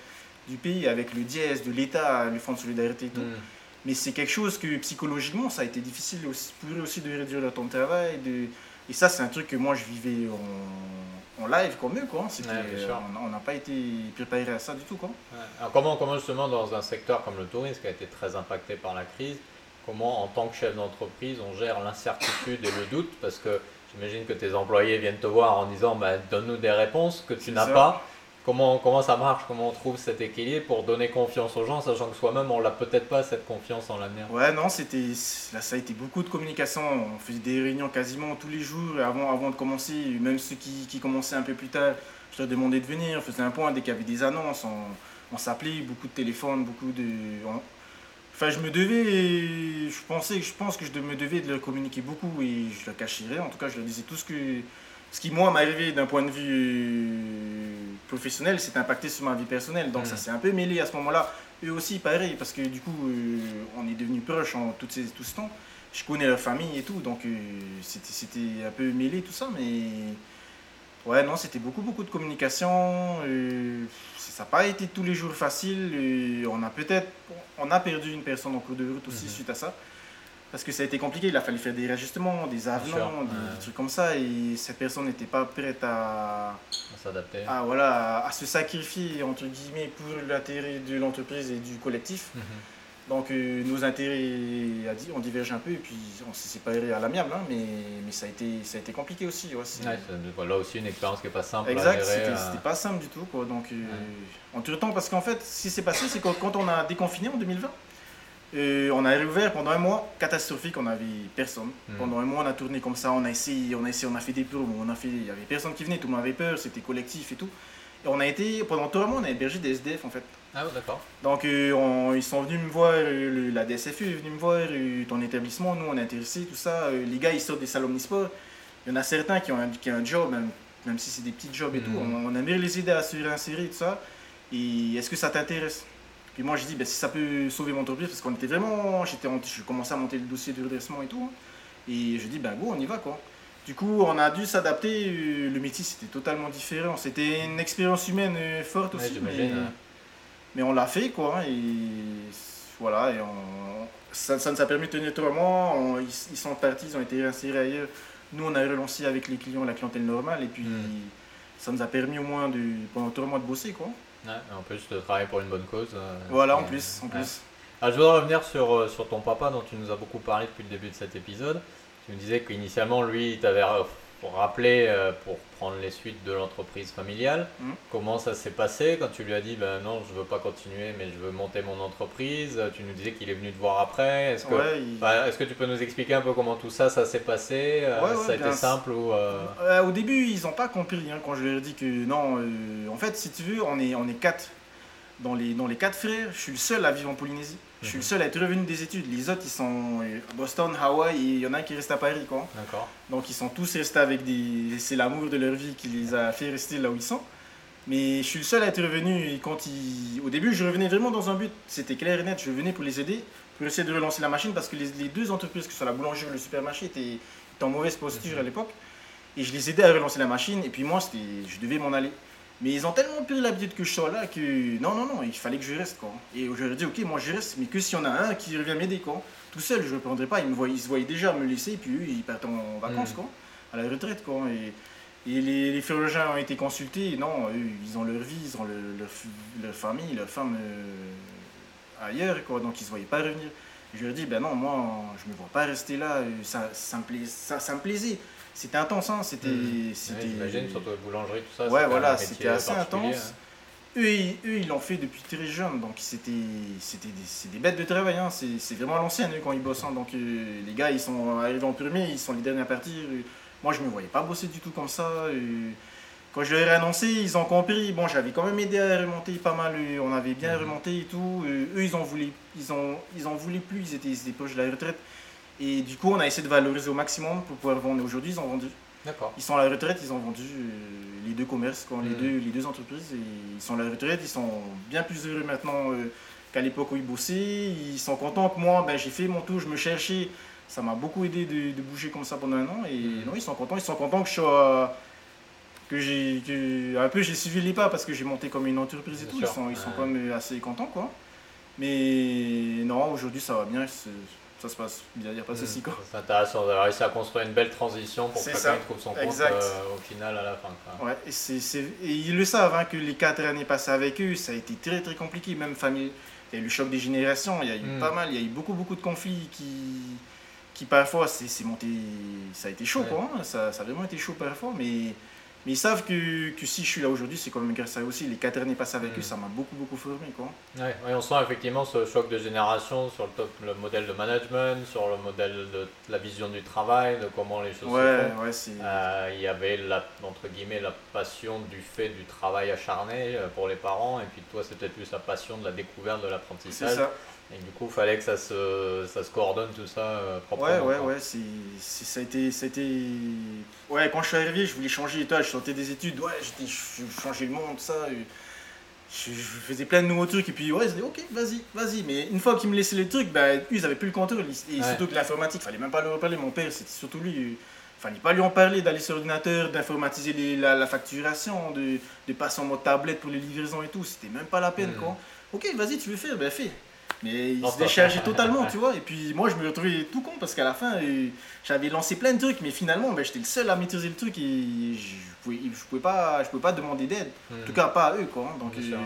Speaker 2: du pays, avec le dièse, de l'État, le Fonds de solidarité et tout. Mm. Mais c'est quelque chose que psychologiquement, ça a été difficile aussi, pour eux aussi de réduire leur temps de travail. De... Et ça, c'est un truc que moi, je vivais en, en live comme eux. Quoi. on n'a pas été préparé à ça du tout. Quoi.
Speaker 1: Alors comment, comment, justement, dans un secteur comme le tourisme, qui a été très impacté par la crise, comment en tant que chef d'entreprise on gère l'incertitude et le doute parce que j'imagine que tes employés viennent te voir en disant bah, donne-nous des réponses que tu n'as pas. Comment, comment ça marche? Comment on trouve cet équilibre pour donner confiance aux gens, sachant que soi-même on l'a peut-être pas cette confiance en l'avenir?
Speaker 2: Ouais, non, c'était là ça a été beaucoup de communication. On faisait des réunions quasiment tous les jours avant, avant de commencer. Même ceux qui, qui commençaient un peu plus tard, je leur demandais de venir. On faisait un point dès qu'il y avait des annonces. On, on s'appelait, beaucoup de téléphones, beaucoup de. Enfin, je me devais, je pensais, je pense que je me devais de leur communiquer beaucoup et je le cacherais. En tout cas, je leur disais tout ce que, ce qui moi m'est arrivé d'un point de vue professionnel, s'est impacté sur ma vie personnelle. Donc ça mm. s'est un peu mêlé à ce moment-là. Eux aussi, pareil, parce que du coup, euh, on est devenus proches en tout, ces, tout ce temps. Je connais leur famille et tout, donc euh, c'était un peu mêlé tout ça, mais ouais, non, c'était beaucoup, beaucoup de communication. Ça n'a pas été tous les jours facile. on a peut-être on a perdu une personne en cours de route aussi mhm. suite à ça. Parce que ça a été compliqué, il a fallu faire des réajustements, des avenants, des, trucs comme ça. Et cette personne n'était pas prête à,
Speaker 1: s'adapter.
Speaker 2: À, voilà, à se sacrifier, entre guillemets, pour l'intérêt de l'entreprise et du collectif. Mhm. Donc euh, nos intérêts on diverge un peu et puis on s'est séparés à l'amiable, hein, mais, mais ça, a été, ça a été compliqué aussi.
Speaker 1: Ouais, là aussi une expérience qui n'est pas simple.
Speaker 2: Exact, c'était euh. pas simple du tout. Quoi. Donc, euh, en tout temps, parce qu'en fait, ce qui s'est passé, c'est que quand on a déconfiné en 2020, on a réouvert pendant un mois catastrophique, on n'avait personne. Hmm. Pendant un mois, on a tourné comme ça, on a essayé, on a essayé, on a fait des promos, on a fait, il y avait personne qui venait, tout le monde avait peur, c'était collectif et tout. Et on a été, pendant tout le mois, on a hébergé des SDF en fait.
Speaker 1: Ah d'accord.
Speaker 2: Donc euh, ils sont venus me voir, euh, la DSFU est venue me voir, euh, ton établissement, nous on est intéressés, tout ça. les gars ils sortent des salons omnisports. Il y en a certains qui ont un, un job, même, si c'est des petits jobs et tout. Hmm. On, aimerait les aider à se réinsérer tout ça. Et est-ce que ça t'intéresse? Puis moi j'ai dit, ben, si ça peut sauver mon entreprise, parce qu'on était vraiment. J'étais, je commençais à monter le dossier de redressement et tout. Hein. Et je dis, ben go, on y va quoi. Du coup, on a dû s'adapter. Le métier, c'était totalement différent. C'était une expérience humaine forte aussi. mais... Mais on l'a fait quoi. Hein, et voilà, et ça, ça, nous a permis de tenir trois mois. ils, sont partis, ils ont été réinsérés ailleurs. Nous, on a relancé avec les clients la clientèle normale et puis hmm. ça nous a permis au moins de, pendant trois mois de bosser quoi.
Speaker 1: Ouais, en plus de travailler pour une bonne cause. Euh,
Speaker 2: voilà, en plus. En plus.
Speaker 1: Alors, je voudrais revenir sur, euh, sur ton papa dont tu nous as beaucoup parlé depuis le début de cet épisode. Me disais qu'initialement, lui, il t'avait pour rappeler, euh, pour prendre les suites de l'entreprise familiale, hmm. comment ça s'est passé quand tu lui as dit ben non, je veux pas continuer, mais je veux monter mon entreprise? Tu nous disais qu'il est venu te voir après. Est-ce que, est-ce que tu peux nous expliquer un peu comment tout ça, ça s'est passé? Euh, Ça a été simple ou
Speaker 2: euh? Au début, ils n'ont pas compris hein, quand je leur ai dit que non. en fait, si tu veux, on est, on est quatre dans les, dans les quatre frères. Je suis le seul à vivre en Polynésie. Je suis le seul à être revenu des études. Les autres, ils sont à Boston, Hawaï, et il y en a un qui reste à Paris. Quoi. Donc, ils sont tous restés avec des. C'est l'amour de leur vie qui les a fait rester là où ils sont. Mais je suis le seul à être revenu. Et quand il... Au début, je revenais vraiment dans un but. C'était clair et net. Je venais pour les aider, pour essayer de relancer la machine parce que les, les deux entreprises, que ce soit la boulangerie et le supermarché, étaient, étaient en mauvaise posture à l'époque. Et je les aidais à relancer la machine. Et puis moi, c'était, je devais m'en aller. Mais ils ont tellement pris l'habitude que je sois là que non, non, non, il fallait que je reste. Quoi. Et je leur ai dit, ok, moi je reste, mais que s'il y en a un qui revient m'aider. Quoi. Tout seul, je ne prendrais pas. Ils, me voyaient, ils se voyaient déjà me laisser, et puis eux, ils partent en vacances,
Speaker 1: Mm.
Speaker 2: quoi, à la retraite. Quoi. Et, et les, les ont été consultés. Non, eux, ils ont leur vie, ils ont leur, leur, leur famille, leur femme euh, ailleurs, quoi, donc ils ne se voyaient pas revenir. Je leur ai dit, ben non, moi, je ne me vois pas rester là, euh, ça, ça, me, plais, ça, ça me plaisait. C'était intense, hein, c'était... C'était
Speaker 1: Ouais, J'imagine, surtout la boulangerie, tout ça.
Speaker 2: Ouais, voilà, c'était assez intense. Eux, ils, eux, ils l'ont fait depuis très jeune, donc c'était c'était des, c'est des bêtes de travail. Hein. C'est vraiment l'ancienne, eux, quand ils bossent. hein. Donc euh, les gars, ils sont arrivés en premier, ils sont les derniers à partir. Euh, Moi, je me voyais pas bosser du tout comme ça. Euh, Quand je leur ai annoncé, ils ont compris. Bon, j'avais quand même aidé à remonter pas mal. euh, On avait bien
Speaker 1: Mhm.
Speaker 2: remonté et tout. Euh, Eux, ils en voulaient, ils ont, ils en voulaient plus. Ils étaient, ils étaient proches de la retraite. Et du coup, on a essayé de valoriser au maximum pour pouvoir vendre. Aujourd'hui, ils ont vendu.
Speaker 1: D'accord.
Speaker 2: Ils sont à la retraite, ils ont vendu euh, les deux commerces, quoi, les, deux, les deux entreprises. Et ils sont à la retraite, ils sont bien plus heureux maintenant euh, qu'à l'époque où ils bossaient. Ils sont contents que moi, ben, j'ai fait mon tour, je me cherchais. Ça m'a beaucoup aidé de, de bouger comme ça pendant un an. Et
Speaker 1: Mm.
Speaker 2: non, ils sont contents. Ils sont contents que je sois. Que j'ai. Que, un peu, j'ai suivi les pas parce que j'ai monté comme une entreprise et
Speaker 1: Bien
Speaker 2: tout.
Speaker 1: sûr,
Speaker 2: Ils sont, ils sont quand même assez contents, quoi. Mais non, aujourd'hui, ça va bien. Ça se passe bien, il n'y a pas de
Speaker 1: Mhm.
Speaker 2: souci, quoi.
Speaker 1: C'est intéressant d'avoir réussi à construire une belle transition pour que chacun trouve son compte euh, au final à la fin. quoi.
Speaker 2: Ouais, et, c'est, c'est- et ils le savent hein, que les quatre années passées avec eux, ça a été très très compliqué, même famille. Il y a eu le choc des générations, il y a eu
Speaker 1: Mm.
Speaker 2: pas mal, il y a eu beaucoup beaucoup de conflits qui, qui parfois c'est, c'est monté, ça a été chaud
Speaker 1: Ouais.
Speaker 2: quoi, hein, ça, ça a vraiment été chaud parfois, mais, mais ils savent que, que si je suis là aujourd'hui, c'est quand même grâce à eux aussi. Les quatre années passées avec
Speaker 1: Mm.
Speaker 2: eux, ça m'a beaucoup beaucoup formé quoi.
Speaker 1: Ouais, ouais, on sent effectivement ce choc de génération sur le, top, le modèle de management, sur le modèle de la vision du travail, de comment les choses se
Speaker 2: Ouais,
Speaker 1: font.
Speaker 2: ouais, c'est.
Speaker 1: Euh, il y avait la, entre guillemets la passion du fait du travail acharné euh, pour les parents et puis toi c'était plus la passion de la découverte de
Speaker 2: c'est
Speaker 1: l'apprentissage
Speaker 2: ça.
Speaker 1: Et du coup il fallait que ça se, ça se coordonne tout ça euh, proprement.
Speaker 2: Ouais, ouais, ouais, ça, a été, ça a été... Ouais, quand je suis arrivé, je voulais changer, toi, je sortais des études, ouais, je je changeais le monde, ça. Je, je faisais plein de nouveaux trucs, et puis ouais, je disais, ok, vas-y, vas-y. Mais une fois qu'ils me laissaient les trucs, bah, eux, ils avaient plus le contrôle. Et
Speaker 1: Ouais.
Speaker 2: surtout que l'informatique, fallait même pas leur en parler. Mon père, c'était surtout lui. Fallait pas lui en parler, d'aller sur l'ordinateur, d'informatiser la, la facturation, de, de passer en mode tablette pour les livraisons et tout. C'était même pas la peine,
Speaker 1: Mhm.
Speaker 2: quoi. Ok, vas-y, tu veux faire, ben fais. Mais il
Speaker 1: Non,
Speaker 2: se déchargeait totalement, tu vois. Et puis moi, je me retrouvais tout con parce qu'à la fin, j'avais lancé plein de trucs, mais finalement, ben, j'étais le seul à maîtriser le truc et je pouvais, je pouvais, pas, je pouvais pas demander d'aide. En tout cas, pas à eux, quoi. hein. Donc, euh,
Speaker 1: sûr, ouais.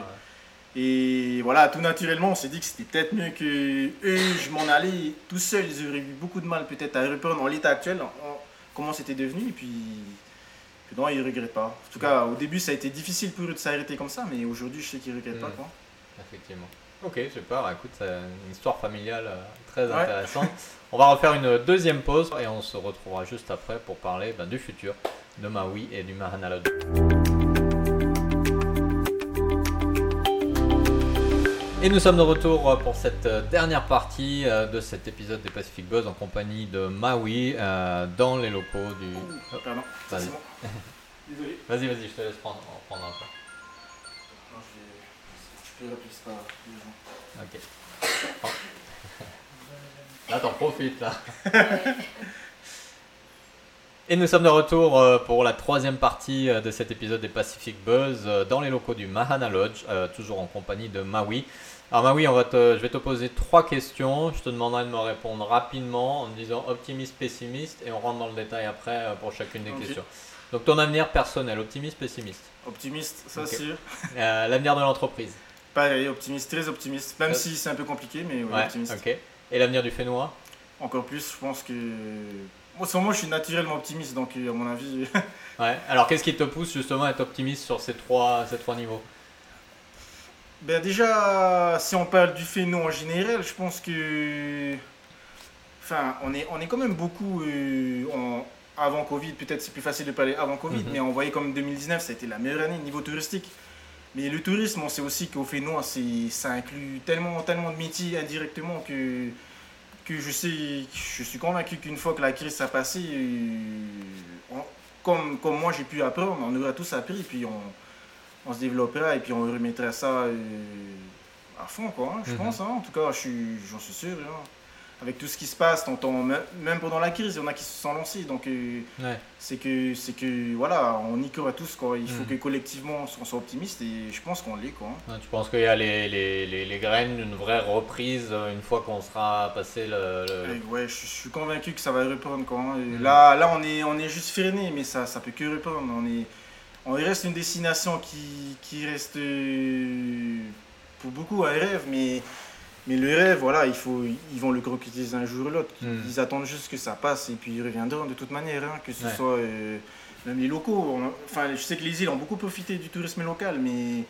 Speaker 2: et voilà, tout naturellement, on s'est dit que c'était peut-être mieux que eux, je m'en allais tout seul. Ils auraient eu beaucoup de mal peut-être à reprendre en l'état actuel, en- en- comment c'était devenu. Et puis, non, ils ne regrettent pas. En tout cas, au début, ça a été difficile pour eux de s'arrêter comme ça, mais aujourd'hui, je sais qu'ils ne regrettent pas.
Speaker 1: Mhm.
Speaker 2: Quoi.
Speaker 1: Effectivement. Ok, super. Bah, Écoute, c'est une histoire familiale euh, très
Speaker 2: Ouais.
Speaker 1: intéressante. on va refaire une deuxième pause et on se retrouvera juste après pour parler ben, du futur de Maui et du Mahanalod. Et nous sommes de retour euh, pour cette euh, dernière partie de cet épisode des Pacific Buzz en compagnie de Maui euh, dans les locaux du.
Speaker 2: Oh, pardon,
Speaker 1: Vas-y.
Speaker 2: bon. Désolé.
Speaker 1: Vas-y, vas-y, je te laisse prendre, en prendre un peu.
Speaker 2: Non, je, peux c'est pas.
Speaker 1: Ok. Là, t'en profites, là. Et nous sommes de retour euh, pour la troisième partie euh, de cet épisode des Pacific Buzz euh, dans les locaux du Mahana Lodge, toujours en compagnie de Maui. Alors Maui, on va te, je vais te poser trois questions. Je te demanderai de me répondre rapidement en me disant optimiste, pessimiste, et on rentre dans le détail après pour chacune des questions. Donc ton avenir personnel, optimiste, pessimiste.
Speaker 2: Optimiste, ça
Speaker 1: Ok.
Speaker 2: sûr.
Speaker 1: Euh, L'avenir de l'entreprise.
Speaker 2: Pareil, optimiste, très optimiste. Même
Speaker 1: Euh.
Speaker 2: si c'est un peu compliqué, mais ouais, optimiste.
Speaker 1: Et l'avenir du Fénois?
Speaker 2: Encore plus, je pense que. Moi, sur moi, je suis naturellement optimiste, donc euh, à mon avis.
Speaker 1: Ouais. Alors qu'est-ce qui te pousse justement à être optimiste sur ces trois, ces trois niveaux?
Speaker 2: Ben déjà, si on parle du phéno en général, je pense que... Enfin, on est, on est quand même beaucoup... euh, Avant Covid, peut-être c'est plus facile de parler avant Covid,
Speaker 1: Mhm.
Speaker 2: mais on voyait comme 2019, ça a été la meilleure année niveau touristique. Mais le tourisme, on sait aussi qu'au Fénois, ça inclut tellement, tellement de métiers indirectement que, que je, sais, je suis convaincu qu'une fois que la crise a passé, euh, on- comme, comme moi j'ai pu apprendre, on aura tous appris, puis on, on se développera et puis on remettra ça euh, à fond, quoi, hein, je
Speaker 1: Mhm.
Speaker 2: pense. hein. En tout cas, je suis- j'en suis sûr. hein. Avec tout ce qui se passe, t'entends, même pendant la crise, il y en a qui se sont lancés. Donc, euh,
Speaker 1: Ouais.
Speaker 2: c'est que, c'est que, voilà, on y croit tous, quoi. Il faut
Speaker 1: Mhm.
Speaker 2: que collectivement, on soit optimiste et je pense qu'on l'est, quoi. hein.
Speaker 1: Ouais, Tu penses qu'il y a les, les, les, les graines d'une vraie reprise euh, une fois qu'on sera passé le. le-
Speaker 2: Et ouais, je, je suis convaincu que ça va reprendre, quoi. hein.
Speaker 1: Mhm.
Speaker 2: Là, là, on est, on est juste freiné, mais ça, ça peut que reprendre. On est, on reste une destination qui, qui reste euh, pour beaucoup un rêve, mais, mais le rêve, voilà, il faut, ils vont le concrétiser un jour ou l'autre.
Speaker 1: Mhm.
Speaker 2: Ils attendent juste que ça passe et puis ils reviendront de toute manière, hein, que ce
Speaker 1: Ouais.
Speaker 2: soit euh, même les locaux. On- Enfin, je sais que les îles ont beaucoup profité du tourisme local, mais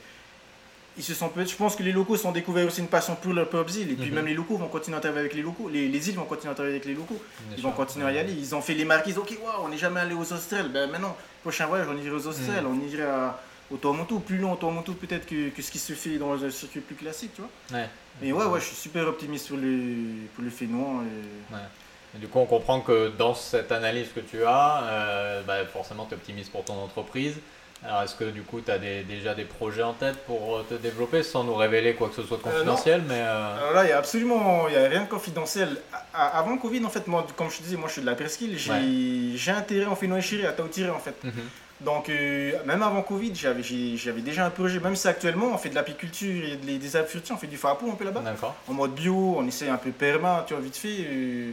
Speaker 2: ils se sont peut- je pense que les locaux sont découverts aussi une passion pour leurs propres îles et puis
Speaker 1: Mhm.
Speaker 2: même les locaux vont continuer à travailler avec les locaux les, les îles vont continuer à travailler avec les locaux
Speaker 1: Bien
Speaker 2: ils
Speaker 1: sûr.
Speaker 2: vont continuer à y aller ils ont fait les marquises ok waouh on n'est jamais allé aux Australes ben maintenant prochain voyage on irait aux Australes on irait à- au Tuamotu plus long au Tuamotu peut-être que, que ce qui se fait dans un circuit plus classique tu vois
Speaker 1: Ouais.
Speaker 2: mais ouais ouais je suis super optimiste pour le pour le Fénois et-
Speaker 1: Et du coup, on comprend que dans cette analyse que tu as, euh, bah, forcément, tu es optimiste pour ton entreprise. Alors, est-ce que du coup, tu as déjà des projets en tête pour euh, te développer sans nous révéler quoi que ce soit de
Speaker 2: Euh,
Speaker 1: confidentiel mais, euh,
Speaker 2: Alors là, il y a absolument y a rien de confidentiel. A- Avant Covid, en fait, moi, comme je te disais, moi, je suis de la presqu'île. J'ai
Speaker 1: Ouais.
Speaker 2: intérêt en Fénois à Taotiré, en fait.
Speaker 1: mhm.
Speaker 2: Donc, euh, même avant Covid, j'avais déjà un projet. Même si actuellement, on fait de l'apiculture et des, des arbres on fait du fapou un peu là-bas.
Speaker 1: D'accord.
Speaker 2: En mode bio, on essaie un peu perma, tu vois, vite fait. euh,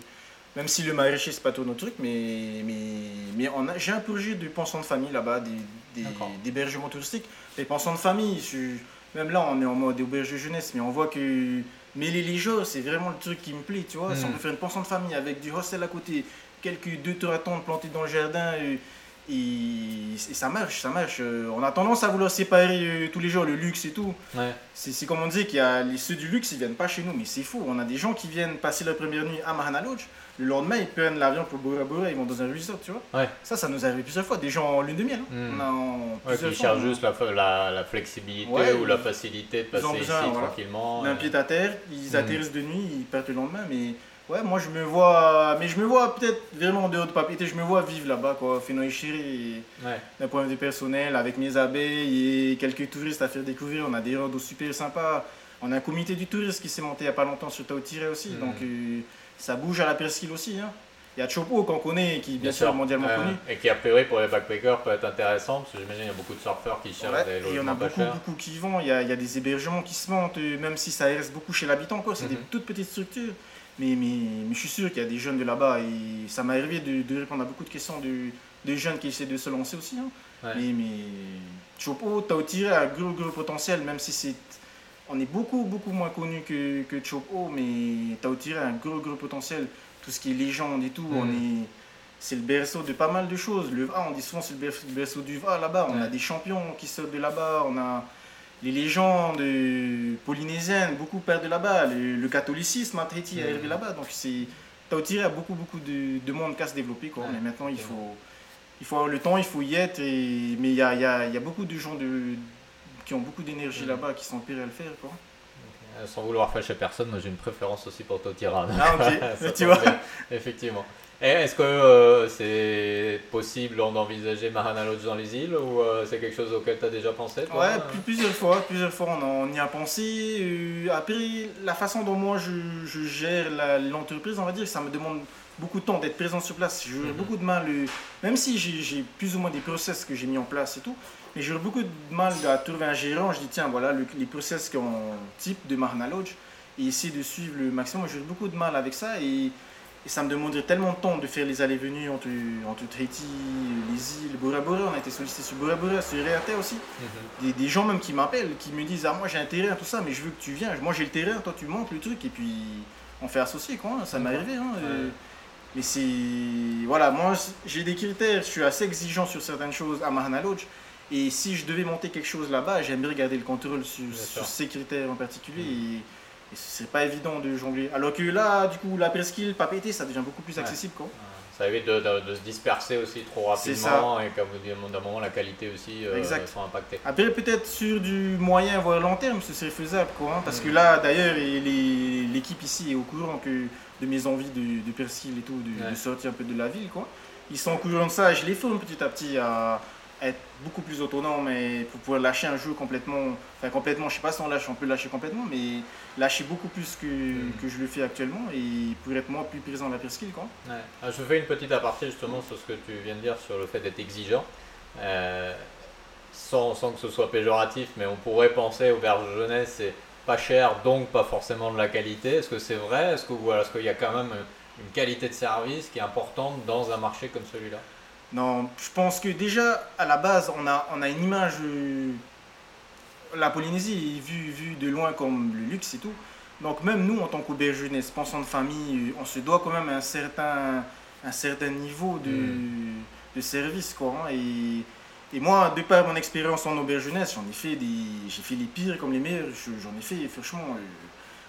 Speaker 2: même si le maraîcher, c'est pas tout notre truc, mais, mais, j'ai un projet de pension de famille là-bas, des, d'hébergement touristique. Les pensions de famille, je- même là, on est en mode auberge de jeunesse, mais on voit que mêler les genres, c'est vraiment le truc qui me plaît, tu vois. Si on peut faire une pension de famille avec du hostel à côté, quelques deux tours à plantés dans le jardin, euh, et, et ça marche, ça marche. Euh, on a tendance à vouloir séparer euh, tous les jours le luxe et tout.
Speaker 1: Ouais.
Speaker 2: C'est c'est comme on dit qu'il y a les, ceux du luxe, ils viennent pas chez nous, mais c'est faux. On a des gens qui viennent passer leur première nuit à Mahana Lodge. Le lendemain, ils prennent l'avion pour Bora Bora, ils vont dans un resort, tu vois.
Speaker 1: Ouais.
Speaker 2: Ça, ça nous arrive plusieurs fois. Des gens en lune de miel. hein.
Speaker 1: Mm.
Speaker 2: On a en
Speaker 1: Ouais,
Speaker 2: plusieurs
Speaker 1: qui
Speaker 2: fois,
Speaker 1: cherchent
Speaker 2: on-
Speaker 1: juste la, la, la flexibilité
Speaker 2: Ouais,
Speaker 1: ou la
Speaker 2: ils-
Speaker 1: facilité de
Speaker 2: ils ont
Speaker 1: passer
Speaker 2: besoin,
Speaker 1: ici
Speaker 2: voilà.
Speaker 1: tranquillement.
Speaker 2: On a un
Speaker 1: euh,
Speaker 2: pied à terre, ils
Speaker 1: Mm.
Speaker 2: atterrissent de nuit, ils partent le lendemain. Mais ouais, moi, je me vois. Mais je me vois peut-être vraiment en dehors de papier. Je me vois vivre là-bas, quoi. Fenoy Chiri,
Speaker 1: ouais.
Speaker 2: d'un point de vue personnel, avec mes abeilles et quelques touristes à faire découvrir. On a des randos super sympas. On a un comité du tourisme qui s'est monté il n'y a pas longtemps sur Taotiré aussi.
Speaker 1: Mhm.
Speaker 2: Donc euh, ça bouge à la presqu'île aussi. hein. Il y a Chopo qu'on connaît, qui bien,
Speaker 1: Bien
Speaker 2: sûr
Speaker 1: sûr.
Speaker 2: mondialement
Speaker 1: Euh,
Speaker 2: connu.
Speaker 1: Et qui, a priori, pour les backpackers, peut être intéressant parce que j'imagine qu'il y a beaucoup de surfeurs qui cherchent
Speaker 2: Ouais,
Speaker 1: des
Speaker 2: et il y en
Speaker 1: logements
Speaker 2: a beaucoup, beaucoup qui vont. Il y a, il y a des hébergements qui se montent, euh, même si ça reste beaucoup chez l'habitant. C'est des
Speaker 1: Mhm.
Speaker 2: toutes petites structures. Mais, mais, mais je suis sûr qu'il y a des jeunes de là-bas. Et ça m'est arrivé de, de répondre à beaucoup de questions de, de jeunes qui essaient de se lancer aussi. hein.
Speaker 1: Ouais.
Speaker 2: Mais, mais Chopo, Taotiré a un gros, gros potentiel, même si c'est. On est beaucoup, beaucoup moins connu que, que Chopo, mais Taotiré a un gros, gros potentiel. Tout ce qui est légende et tout, on
Speaker 1: Mhm.
Speaker 2: est. C'est le berceau de pas mal de choses. Le VA, on dit souvent c'est le berceau- du VA là-bas. On a des champions qui sortent de là-bas. On a les légendes polynésiennes, beaucoup partent de là-bas. Le, le catholicisme à Tahiti est
Speaker 1: Mhm.
Speaker 2: arrivé là-bas. Donc c'est. Taotiré a beaucoup, beaucoup de, de monde qu'à se développer. Quoi. Mais maintenant, il faut, il faut avoir le temps, il faut y être. Et... Mais il y a, y, a, y a beaucoup de gens de... qui ont beaucoup d'énergie là-bas, qui sont prêts à le faire. Quoi.
Speaker 1: Sans vouloir fâcher personne, moi j'ai une préférence aussi pour Totira.
Speaker 2: Ah, ok. Tu vois.
Speaker 1: Effectivement. Et est-ce que euh, c'est possible d'envisager Mahana Lodge dans les îles ou euh, c'est quelque chose auquel tu as déjà pensé toi?
Speaker 2: Ouais, plus- plusieurs fois, plusieurs fois on, en- on y a pensé. Euh, après, la façon dont moi je, je gère l'entreprise, on va dire, ça me demande beaucoup de temps d'être présent sur place. J'ai
Speaker 1: Mhm.
Speaker 2: beaucoup de mal, même si j'ai plus ou moins des process que j'ai mis en place et tout, mais j'ai beaucoup de mal à trouver un gérant. Je dis, tiens, voilà le- les process qu'on type de Marna Lodge et essayer de suivre le maximum. J'ai beaucoup de mal avec ça et, et ça me demanderait tellement de temps de faire les allées-venues entre, entre Tahiti, les îles, Bora Bora. On a été sollicité sur Bora Bora, sur Reata aussi
Speaker 1: Mhm.
Speaker 2: des, des gens même qui m'appellent, qui me disent Ah, moi j'ai un terrain, tout ça, mais je veux que tu viennes. Moi j'ai le terrain, toi tu montes le truc, et puis on fait associer, quoi. hein. Ça m'est arrivé. Hein, euh, mais c'est. Voilà, moi j'ai des critères, je suis assez exigeant sur certaines choses à Mahana Lodge. Et si je devais monter quelque chose là-bas, j'aimerais garder le contrôle sur, sur ces critères en particulier. Et, et c'est pas évident de jongler. Alors que là, du coup, la presqu'île, Papété, ça devient beaucoup plus accessible. Quoi.
Speaker 1: Ça évite de, de- de se disperser aussi trop rapidement et comme vous dites, d'un moment la qualité aussi euh,
Speaker 2: Exact.
Speaker 1: sont impactées.
Speaker 2: Après, peut-être sur du moyen voire long terme, ce serait faisable. Quoi, hein, parce
Speaker 1: Mm.
Speaker 2: que là, d'ailleurs, l'équipe ici est au courant que de mes envies de, de Persil et tout, de,
Speaker 1: Ouais.
Speaker 2: de sortir un peu de la ville. Quoi. Ils sont au courant de ça et je les forme petit à petit à, être beaucoup plus autonome et pour pouvoir lâcher un jeu complètement, enfin complètement, je sais pas si on lâche, on peut lâcher complètement, mais lâcher beaucoup plus que,
Speaker 1: Mm.
Speaker 2: que je le fais actuellement et pour être moi plus présent dans la presqu'île quoi.
Speaker 1: Ouais. Je fais une petite aparté justement sur ce que tu viens de dire sur le fait d'être exigeant. Euh, sans, sans que ce soit péjoratif, mais on pourrait penser auberge de jeunesse, c'est pas cher, donc pas forcément de la qualité. Est-ce que c'est vrai? Est-ce que voilà, est-ce qu'il y a quand même une qualité de service qui est importante dans un marché comme celui-là?
Speaker 2: Non, je pense que déjà à la base on a, on a une image, euh, la Polynésie est vue, vue de loin comme le luxe et tout. Donc même nous en tant qu'auberge jeunesse, pensant de famille, euh, on se doit quand même un certain, un certain niveau de, de service quoi. hein. Et, et moi, de par mon expérience en auberge jeunesse, j'en ai fait des, j'ai fait les pires comme les meilleurs. Je- J'en ai fait franchement, euh,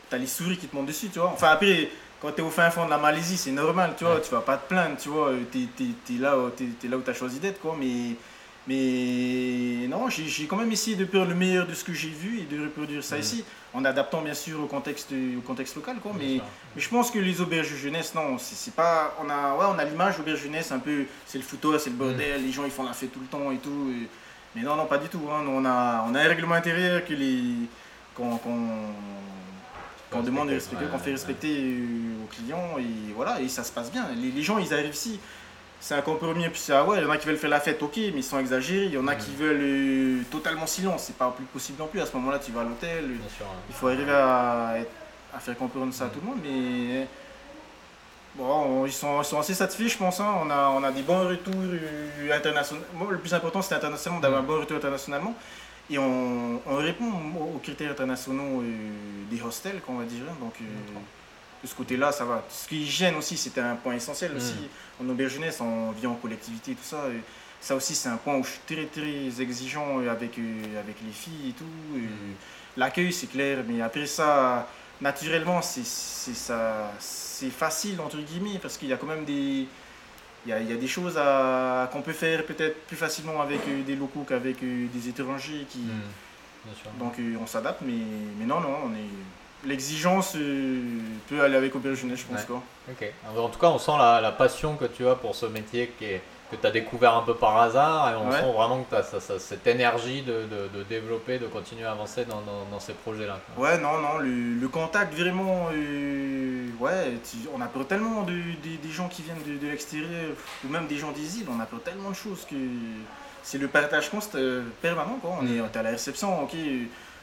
Speaker 2: t'as les souris qui te montent dessus, tu vois. Enfin après, quand t'es au fin fond de la Malaisie, c'est normal, tu vois.
Speaker 1: Ouais.
Speaker 2: Tu vas pas te plaindre, tu vois. T'es, t'es là, où- t'es, t'es là où t'as choisi d'être, quoi. Mais, mais non, j'ai, quand même essayé de faire le meilleur de ce que j'ai vu et de reproduire ça ici, en adaptant bien sûr au contexte, au contexte local, quoi. Mais, mais je pense que les auberges jeunesse, non, c'est pas. On a, ouais, on a l'image auberge jeunesse un peu. C'est le foutoir, c'est le bordel, les gens ils font la fête tout le temps et tout. et- mais non, non, pas du tout. hein. On, a, on a un règlement intérieur que les. Qu'on demande de
Speaker 1: respecter,
Speaker 2: qu'on fait respecter aux clients et voilà, et ça se passe bien. Les, les gens ils arrivent ici. C'est un compromis, puis c'est ah ouais, il y en a qui veulent faire la fête, ok, mais ils sont exagérés. Il y en a qui veulent euh, totalement silence, c'est pas plus possible non plus. À ce moment-là, tu vas à l'hôtel, il faut arriver à, faire comprendre ça à tout le monde, mais bon, on- ils, sont, ils sont assez satisfaits, je pense. hein. On, a, on a des bons retours euh, internationaux. Moi, le plus important, c'est internationalement d'avoir un bon retour internationalement. Et on, on répond aux critères internationaux euh, des hostels, qu'on va dire. Donc, euh, de ce côté-là, ça va. Ce qui gêne aussi, c'était un point essentiel aussi. En auberge jeunesse, on vit en collectivité, tout ça. et ça aussi, c'est un point où je suis très, très exigeant euh, avec, euh, avec les filles et tout. euh,
Speaker 1: Mm.
Speaker 2: L'accueil, c'est clair, mais après ça, naturellement, c'est facile, entre guillemets, parce qu'il y a quand même des. Il y a, il y a des choses qu'on peut faire peut-être plus facilement avec euh, des locaux qu'avec euh, des étrangers qui,
Speaker 1: Mm. Sûr.
Speaker 2: donc euh, on s'adapte, mais, mais non, non, on est. L'exigence peut aller avec Auberge Jeunesse, je pense.
Speaker 1: Ouais.
Speaker 2: Quoi.
Speaker 1: En tout cas, on sent la, la passion que tu as pour ce métier qui est, que tu as découvert un peu par hasard et on
Speaker 2: Ouais.
Speaker 1: sent vraiment que tu as cette énergie de, de- de développer, de continuer à avancer dans, dans- dans ces projets-là.
Speaker 2: Ouais, non, non, le, le contact vraiment. euh, ouais, tu- on apprend tellement de, des- des gens qui viennent de, de l'extérieur, ou même des gens des îles, on apprend tellement de choses que c'est le partage constant, euh, permanent. Quoi. On est
Speaker 1: Mm.
Speaker 2: t'es à la réception, ok.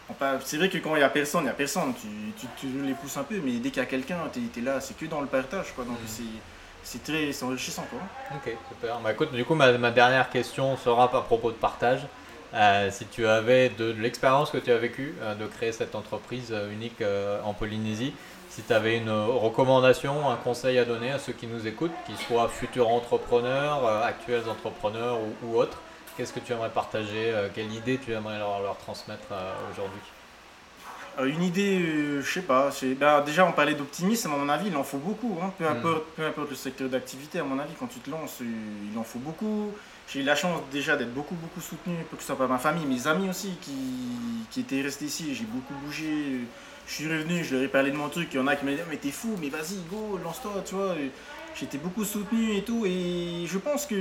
Speaker 2: on C'est vrai que quand il n'y a personne, il n'y a personne, tu, tu, tu les pousses un peu, mais dès qu'il y a quelqu'un, tu es, là, c'est que dans le partage. Quoi. Donc
Speaker 1: Mm.
Speaker 2: c'est c'est très enrichissant. Quoi.
Speaker 1: Ok, super. Bah, écoute, du coup, ma, dernière question sera à propos de partage. Euh, si tu avais de, l'expérience que tu as vécue euh, de créer cette entreprise euh, unique en Polynésie, si tu avais une recommandation, un conseil à donner à ceux qui nous écoutent, qu'ils soient futurs entrepreneurs, actuels entrepreneurs ou, autres, qu'est-ce que tu aimerais partager Quelle idée tu aimerais leur, transmettre aujourd'hui?
Speaker 2: Une idée, euh, je sais pas. bah, déjà, on parlait d'optimisme, à mon avis, il en faut beaucoup. hein. Peu,
Speaker 1: Mm.
Speaker 2: importe, peu importe le secteur d'activité, à mon avis, quand tu te lances, euh, il en faut beaucoup. J'ai eu la chance déjà d'être beaucoup, beaucoup soutenu, que ce soit par ma famille, mes amis aussi, qui, qui étaient restés ici. J'ai beaucoup bougé. euh, Je suis revenu, je leur ai parlé de mon truc. Il y en a qui m'ont dit, mais t'es fou, mais vas-y, go, lance-toi, tu vois. euh, J'étais beaucoup soutenu et tout. Et je pense que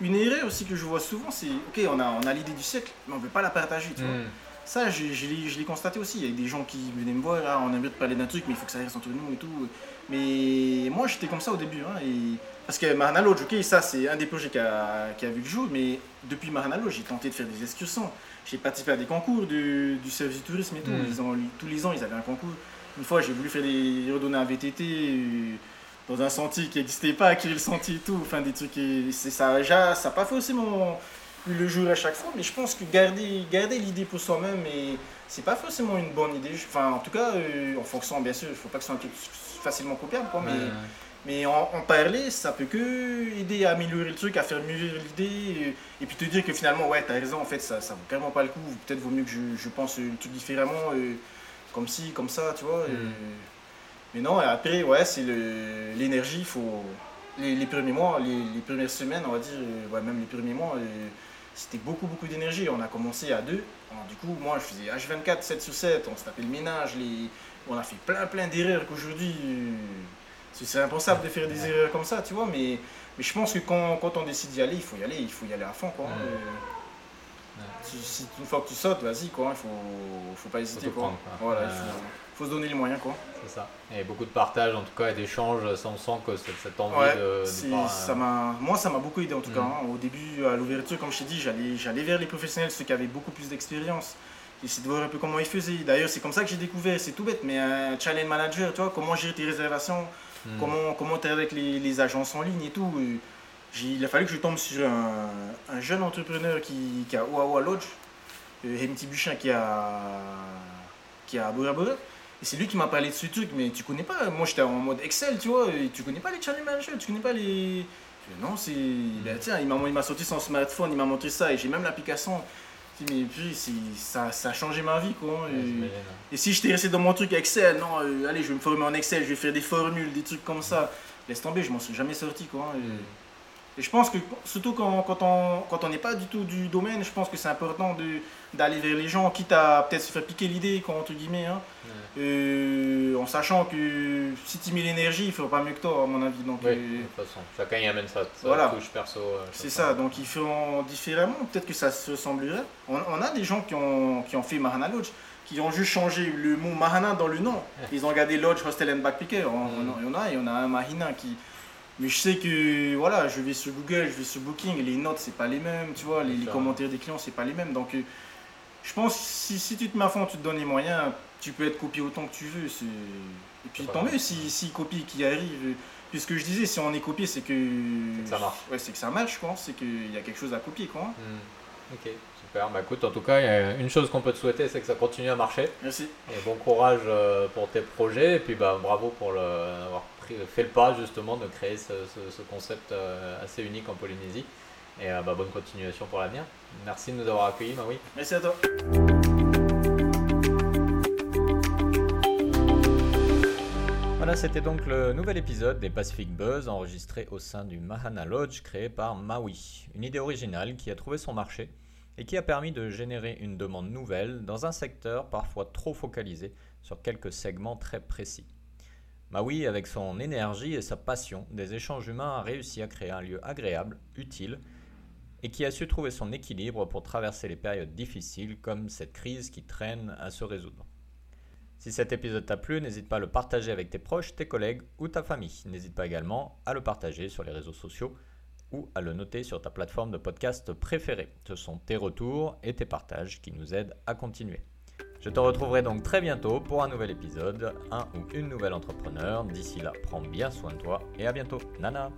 Speaker 2: une erreur aussi que je vois souvent, c'est, ok, on a, on a l'idée du siècle, mais on veut pas la partager, tu vois.
Speaker 1: Hmm.
Speaker 2: Ça, je, je l'ai- je l'ai constaté aussi. Il y a des gens qui venaient me voir, ah, on aimerait te parler d'un truc, mais il faut que ça reste entre nous et tout. Mais moi, j'étais comme ça au début. hein, et... Parce que Marina Lodge, ok, ça, c'est un des projets qui a, qui a vu le jour, mais depuis Marina Lodge, j'ai tenté de faire des excursions. J'ai participé à des concours de- du service du tourisme et tout.
Speaker 1: Mm.
Speaker 2: Ils ont, tous les ans, ils avaient un concours. Une fois, j'ai voulu faire des, redonner un VTT euh, dans un sentier qui n'existait pas, créer le sentier et tout. Enfin, des trucs. et c'est- Ça n'a ça a pas forcément eu le jour à chaque fois, mais je pense que garder, garder l'idée pour soi-même, et c'est pas forcément une bonne idée. Enfin, en tout cas, euh, en fonction, bien sûr, il faut pas que ce soit un truc facilement copiable, quoi, mais,
Speaker 1: Ouais, ouais.
Speaker 2: mais en, en parler, ça peut que aider à améliorer le truc, à faire mûrir l'idée, et, et puis te dire que finalement, ouais, t'as raison, en fait, ça, ça vaut carrément pas le coup, peut-être vaut mieux que je, je pense le truc différemment, euh, comme ci, comme ça, tu vois. euh.
Speaker 1: Mm.
Speaker 2: mais non, après, ouais, c'est l'énergie, il faut. Les, les premiers mois, les, les premières semaines, on va dire, euh, ouais, même les premiers mois, euh, c'était beaucoup, beaucoup d'énergie. On a commencé à deux. Alors, du coup, moi, je faisais H24, 7 sur 7, on se tapait le ménage, les... on a fait plein, plein d'erreurs qu'aujourd'hui, euh, C'est impensable de faire des erreurs comme ça, tu vois, mais, mais je pense que quand, quand on décide d'y aller, il faut y aller, il faut y aller à fond, quoi. Euh, si, une fois que tu sautes, vas-y, quoi, il faut, faut pas hésiter, quoi. Voilà, il faut, faut, se donner les moyens, quoi.
Speaker 1: C'est ça. Et beaucoup de partage, en tout cas, et d'échanges, ça on sent que cette envie de,
Speaker 2: ça Moi, ça m'a beaucoup aidé, en tout cas. Mm. Hein. Au début, à l'ouverture, comme je t'ai dit, j'allais vers les professionnels, ceux qui avaient beaucoup plus d'expérience. Essayer de voir un peu comment ils faisaient. D'ailleurs, c'est comme ça que j'ai découvert, c'est tout bête, mais un challenge manager, tu vois, comment gérer tes réservations, Hmm. Comment, comment tu avec les, les, agences en ligne et tout. il a fallu que je tombe sur un, un jeune entrepreneur qui, qui a Oawa Lodge, euh, Hemti Buchin qui a, qui a Bora Bora. C'est lui qui m'a parlé de ce truc, mais tu connais pas. Moi j'étais en mode Excel, tu vois, et tu connais pas les challenge managers, tu connais pas les. Non, c'est. Ben, tiens, il m'a sorti son smartphone, il m'a montré ça, et j'ai même l'application mais puis ça, ça a changé ma vie quoi. Et, si j'étais resté dans mon truc Excel, non, euh, allez, je vais me former en Excel, je vais faire des formules, des trucs comme ça, laisse tomber, je m'en suis jamais sorti quoi. Et, mm. Et je pense que, surtout quand, quand on quand on n'est pas du tout du domaine, je pense que c'est important d'aller vers les gens, quitte à peut-être se faire piquer l'idée, entre guillemets, hein, euh, en sachant que si tu mets l'énergie, il ne fera pas mieux que toi, à mon avis. Donc,
Speaker 1: oui, euh, de toute façon, chacun y amène sa, sa touche perso. Euh,
Speaker 2: c'est ça, donc ils feront différemment, peut-être que ça se ressemblerait. On, on, a des gens qui ont, qui ont fait Mahana Lodge, qui ont juste changé le mot Mahana dans le nom. Ils ont gardé Lodge, Hostel and Backpacker. Il y en a, il y en a un Mahina qui mais je sais que voilà, je vais sur Google, je vais sur Booking, les notes c'est pas les mêmes, tu vois, les, commentaires des clients c'est pas les mêmes. Donc euh, je pense que si, si, tu te mets à fond, tu te donnes les moyens, tu peux être copié autant que tu veux. Et puis tant mieux si, si copie qui arrive. Puisque je disais, si on est copié, c'est que,
Speaker 1: ça marche.
Speaker 2: Ouais, c'est que ça marche, quoi. C'est qu'il y a quelque chose à copier, quoi.
Speaker 1: Hmm. Ok, super. Bah écoute, en tout cas, il y a une chose qu'on peut te souhaiter, c'est que ça continue à marcher.
Speaker 2: Merci.
Speaker 1: Et bon courage euh, pour tes projets. Et puis bah bravo pour le, avoir fait le pas justement de créer ce, concept euh, assez unique en Polynésie. Et euh, bah, bonne continuation pour l'avenir. Merci de nous avoir accueillis, Maui.
Speaker 2: Merci à toi.
Speaker 1: Voilà, c'était donc le nouvel épisode des Pacific Buzz enregistré au sein du Mahana Lodge créé par Maui. Une idée originale qui a trouvé son marché et qui a permis de générer une demande nouvelle dans un secteur parfois trop focalisé sur quelques segments très précis. Maui, avec son énergie et sa passion des échanges humains, a réussi à créer un lieu agréable, utile, et qui a su trouver son équilibre pour traverser les périodes difficiles comme cette crise qui traîne à se résoudre. Si cet épisode t'a plu, n'hésite pas à le partager avec tes proches, tes collègues ou ta famille. N'hésite pas également à le partager sur les réseaux sociaux ou à le noter sur ta plateforme de podcast préférée. Ce sont tes retours et tes partages qui nous aident à continuer. Je te retrouverai donc très bientôt pour un nouvel épisode, un ou une nouvelle entrepreneur. D'ici là, prends bien soin de toi et à bientôt. Nana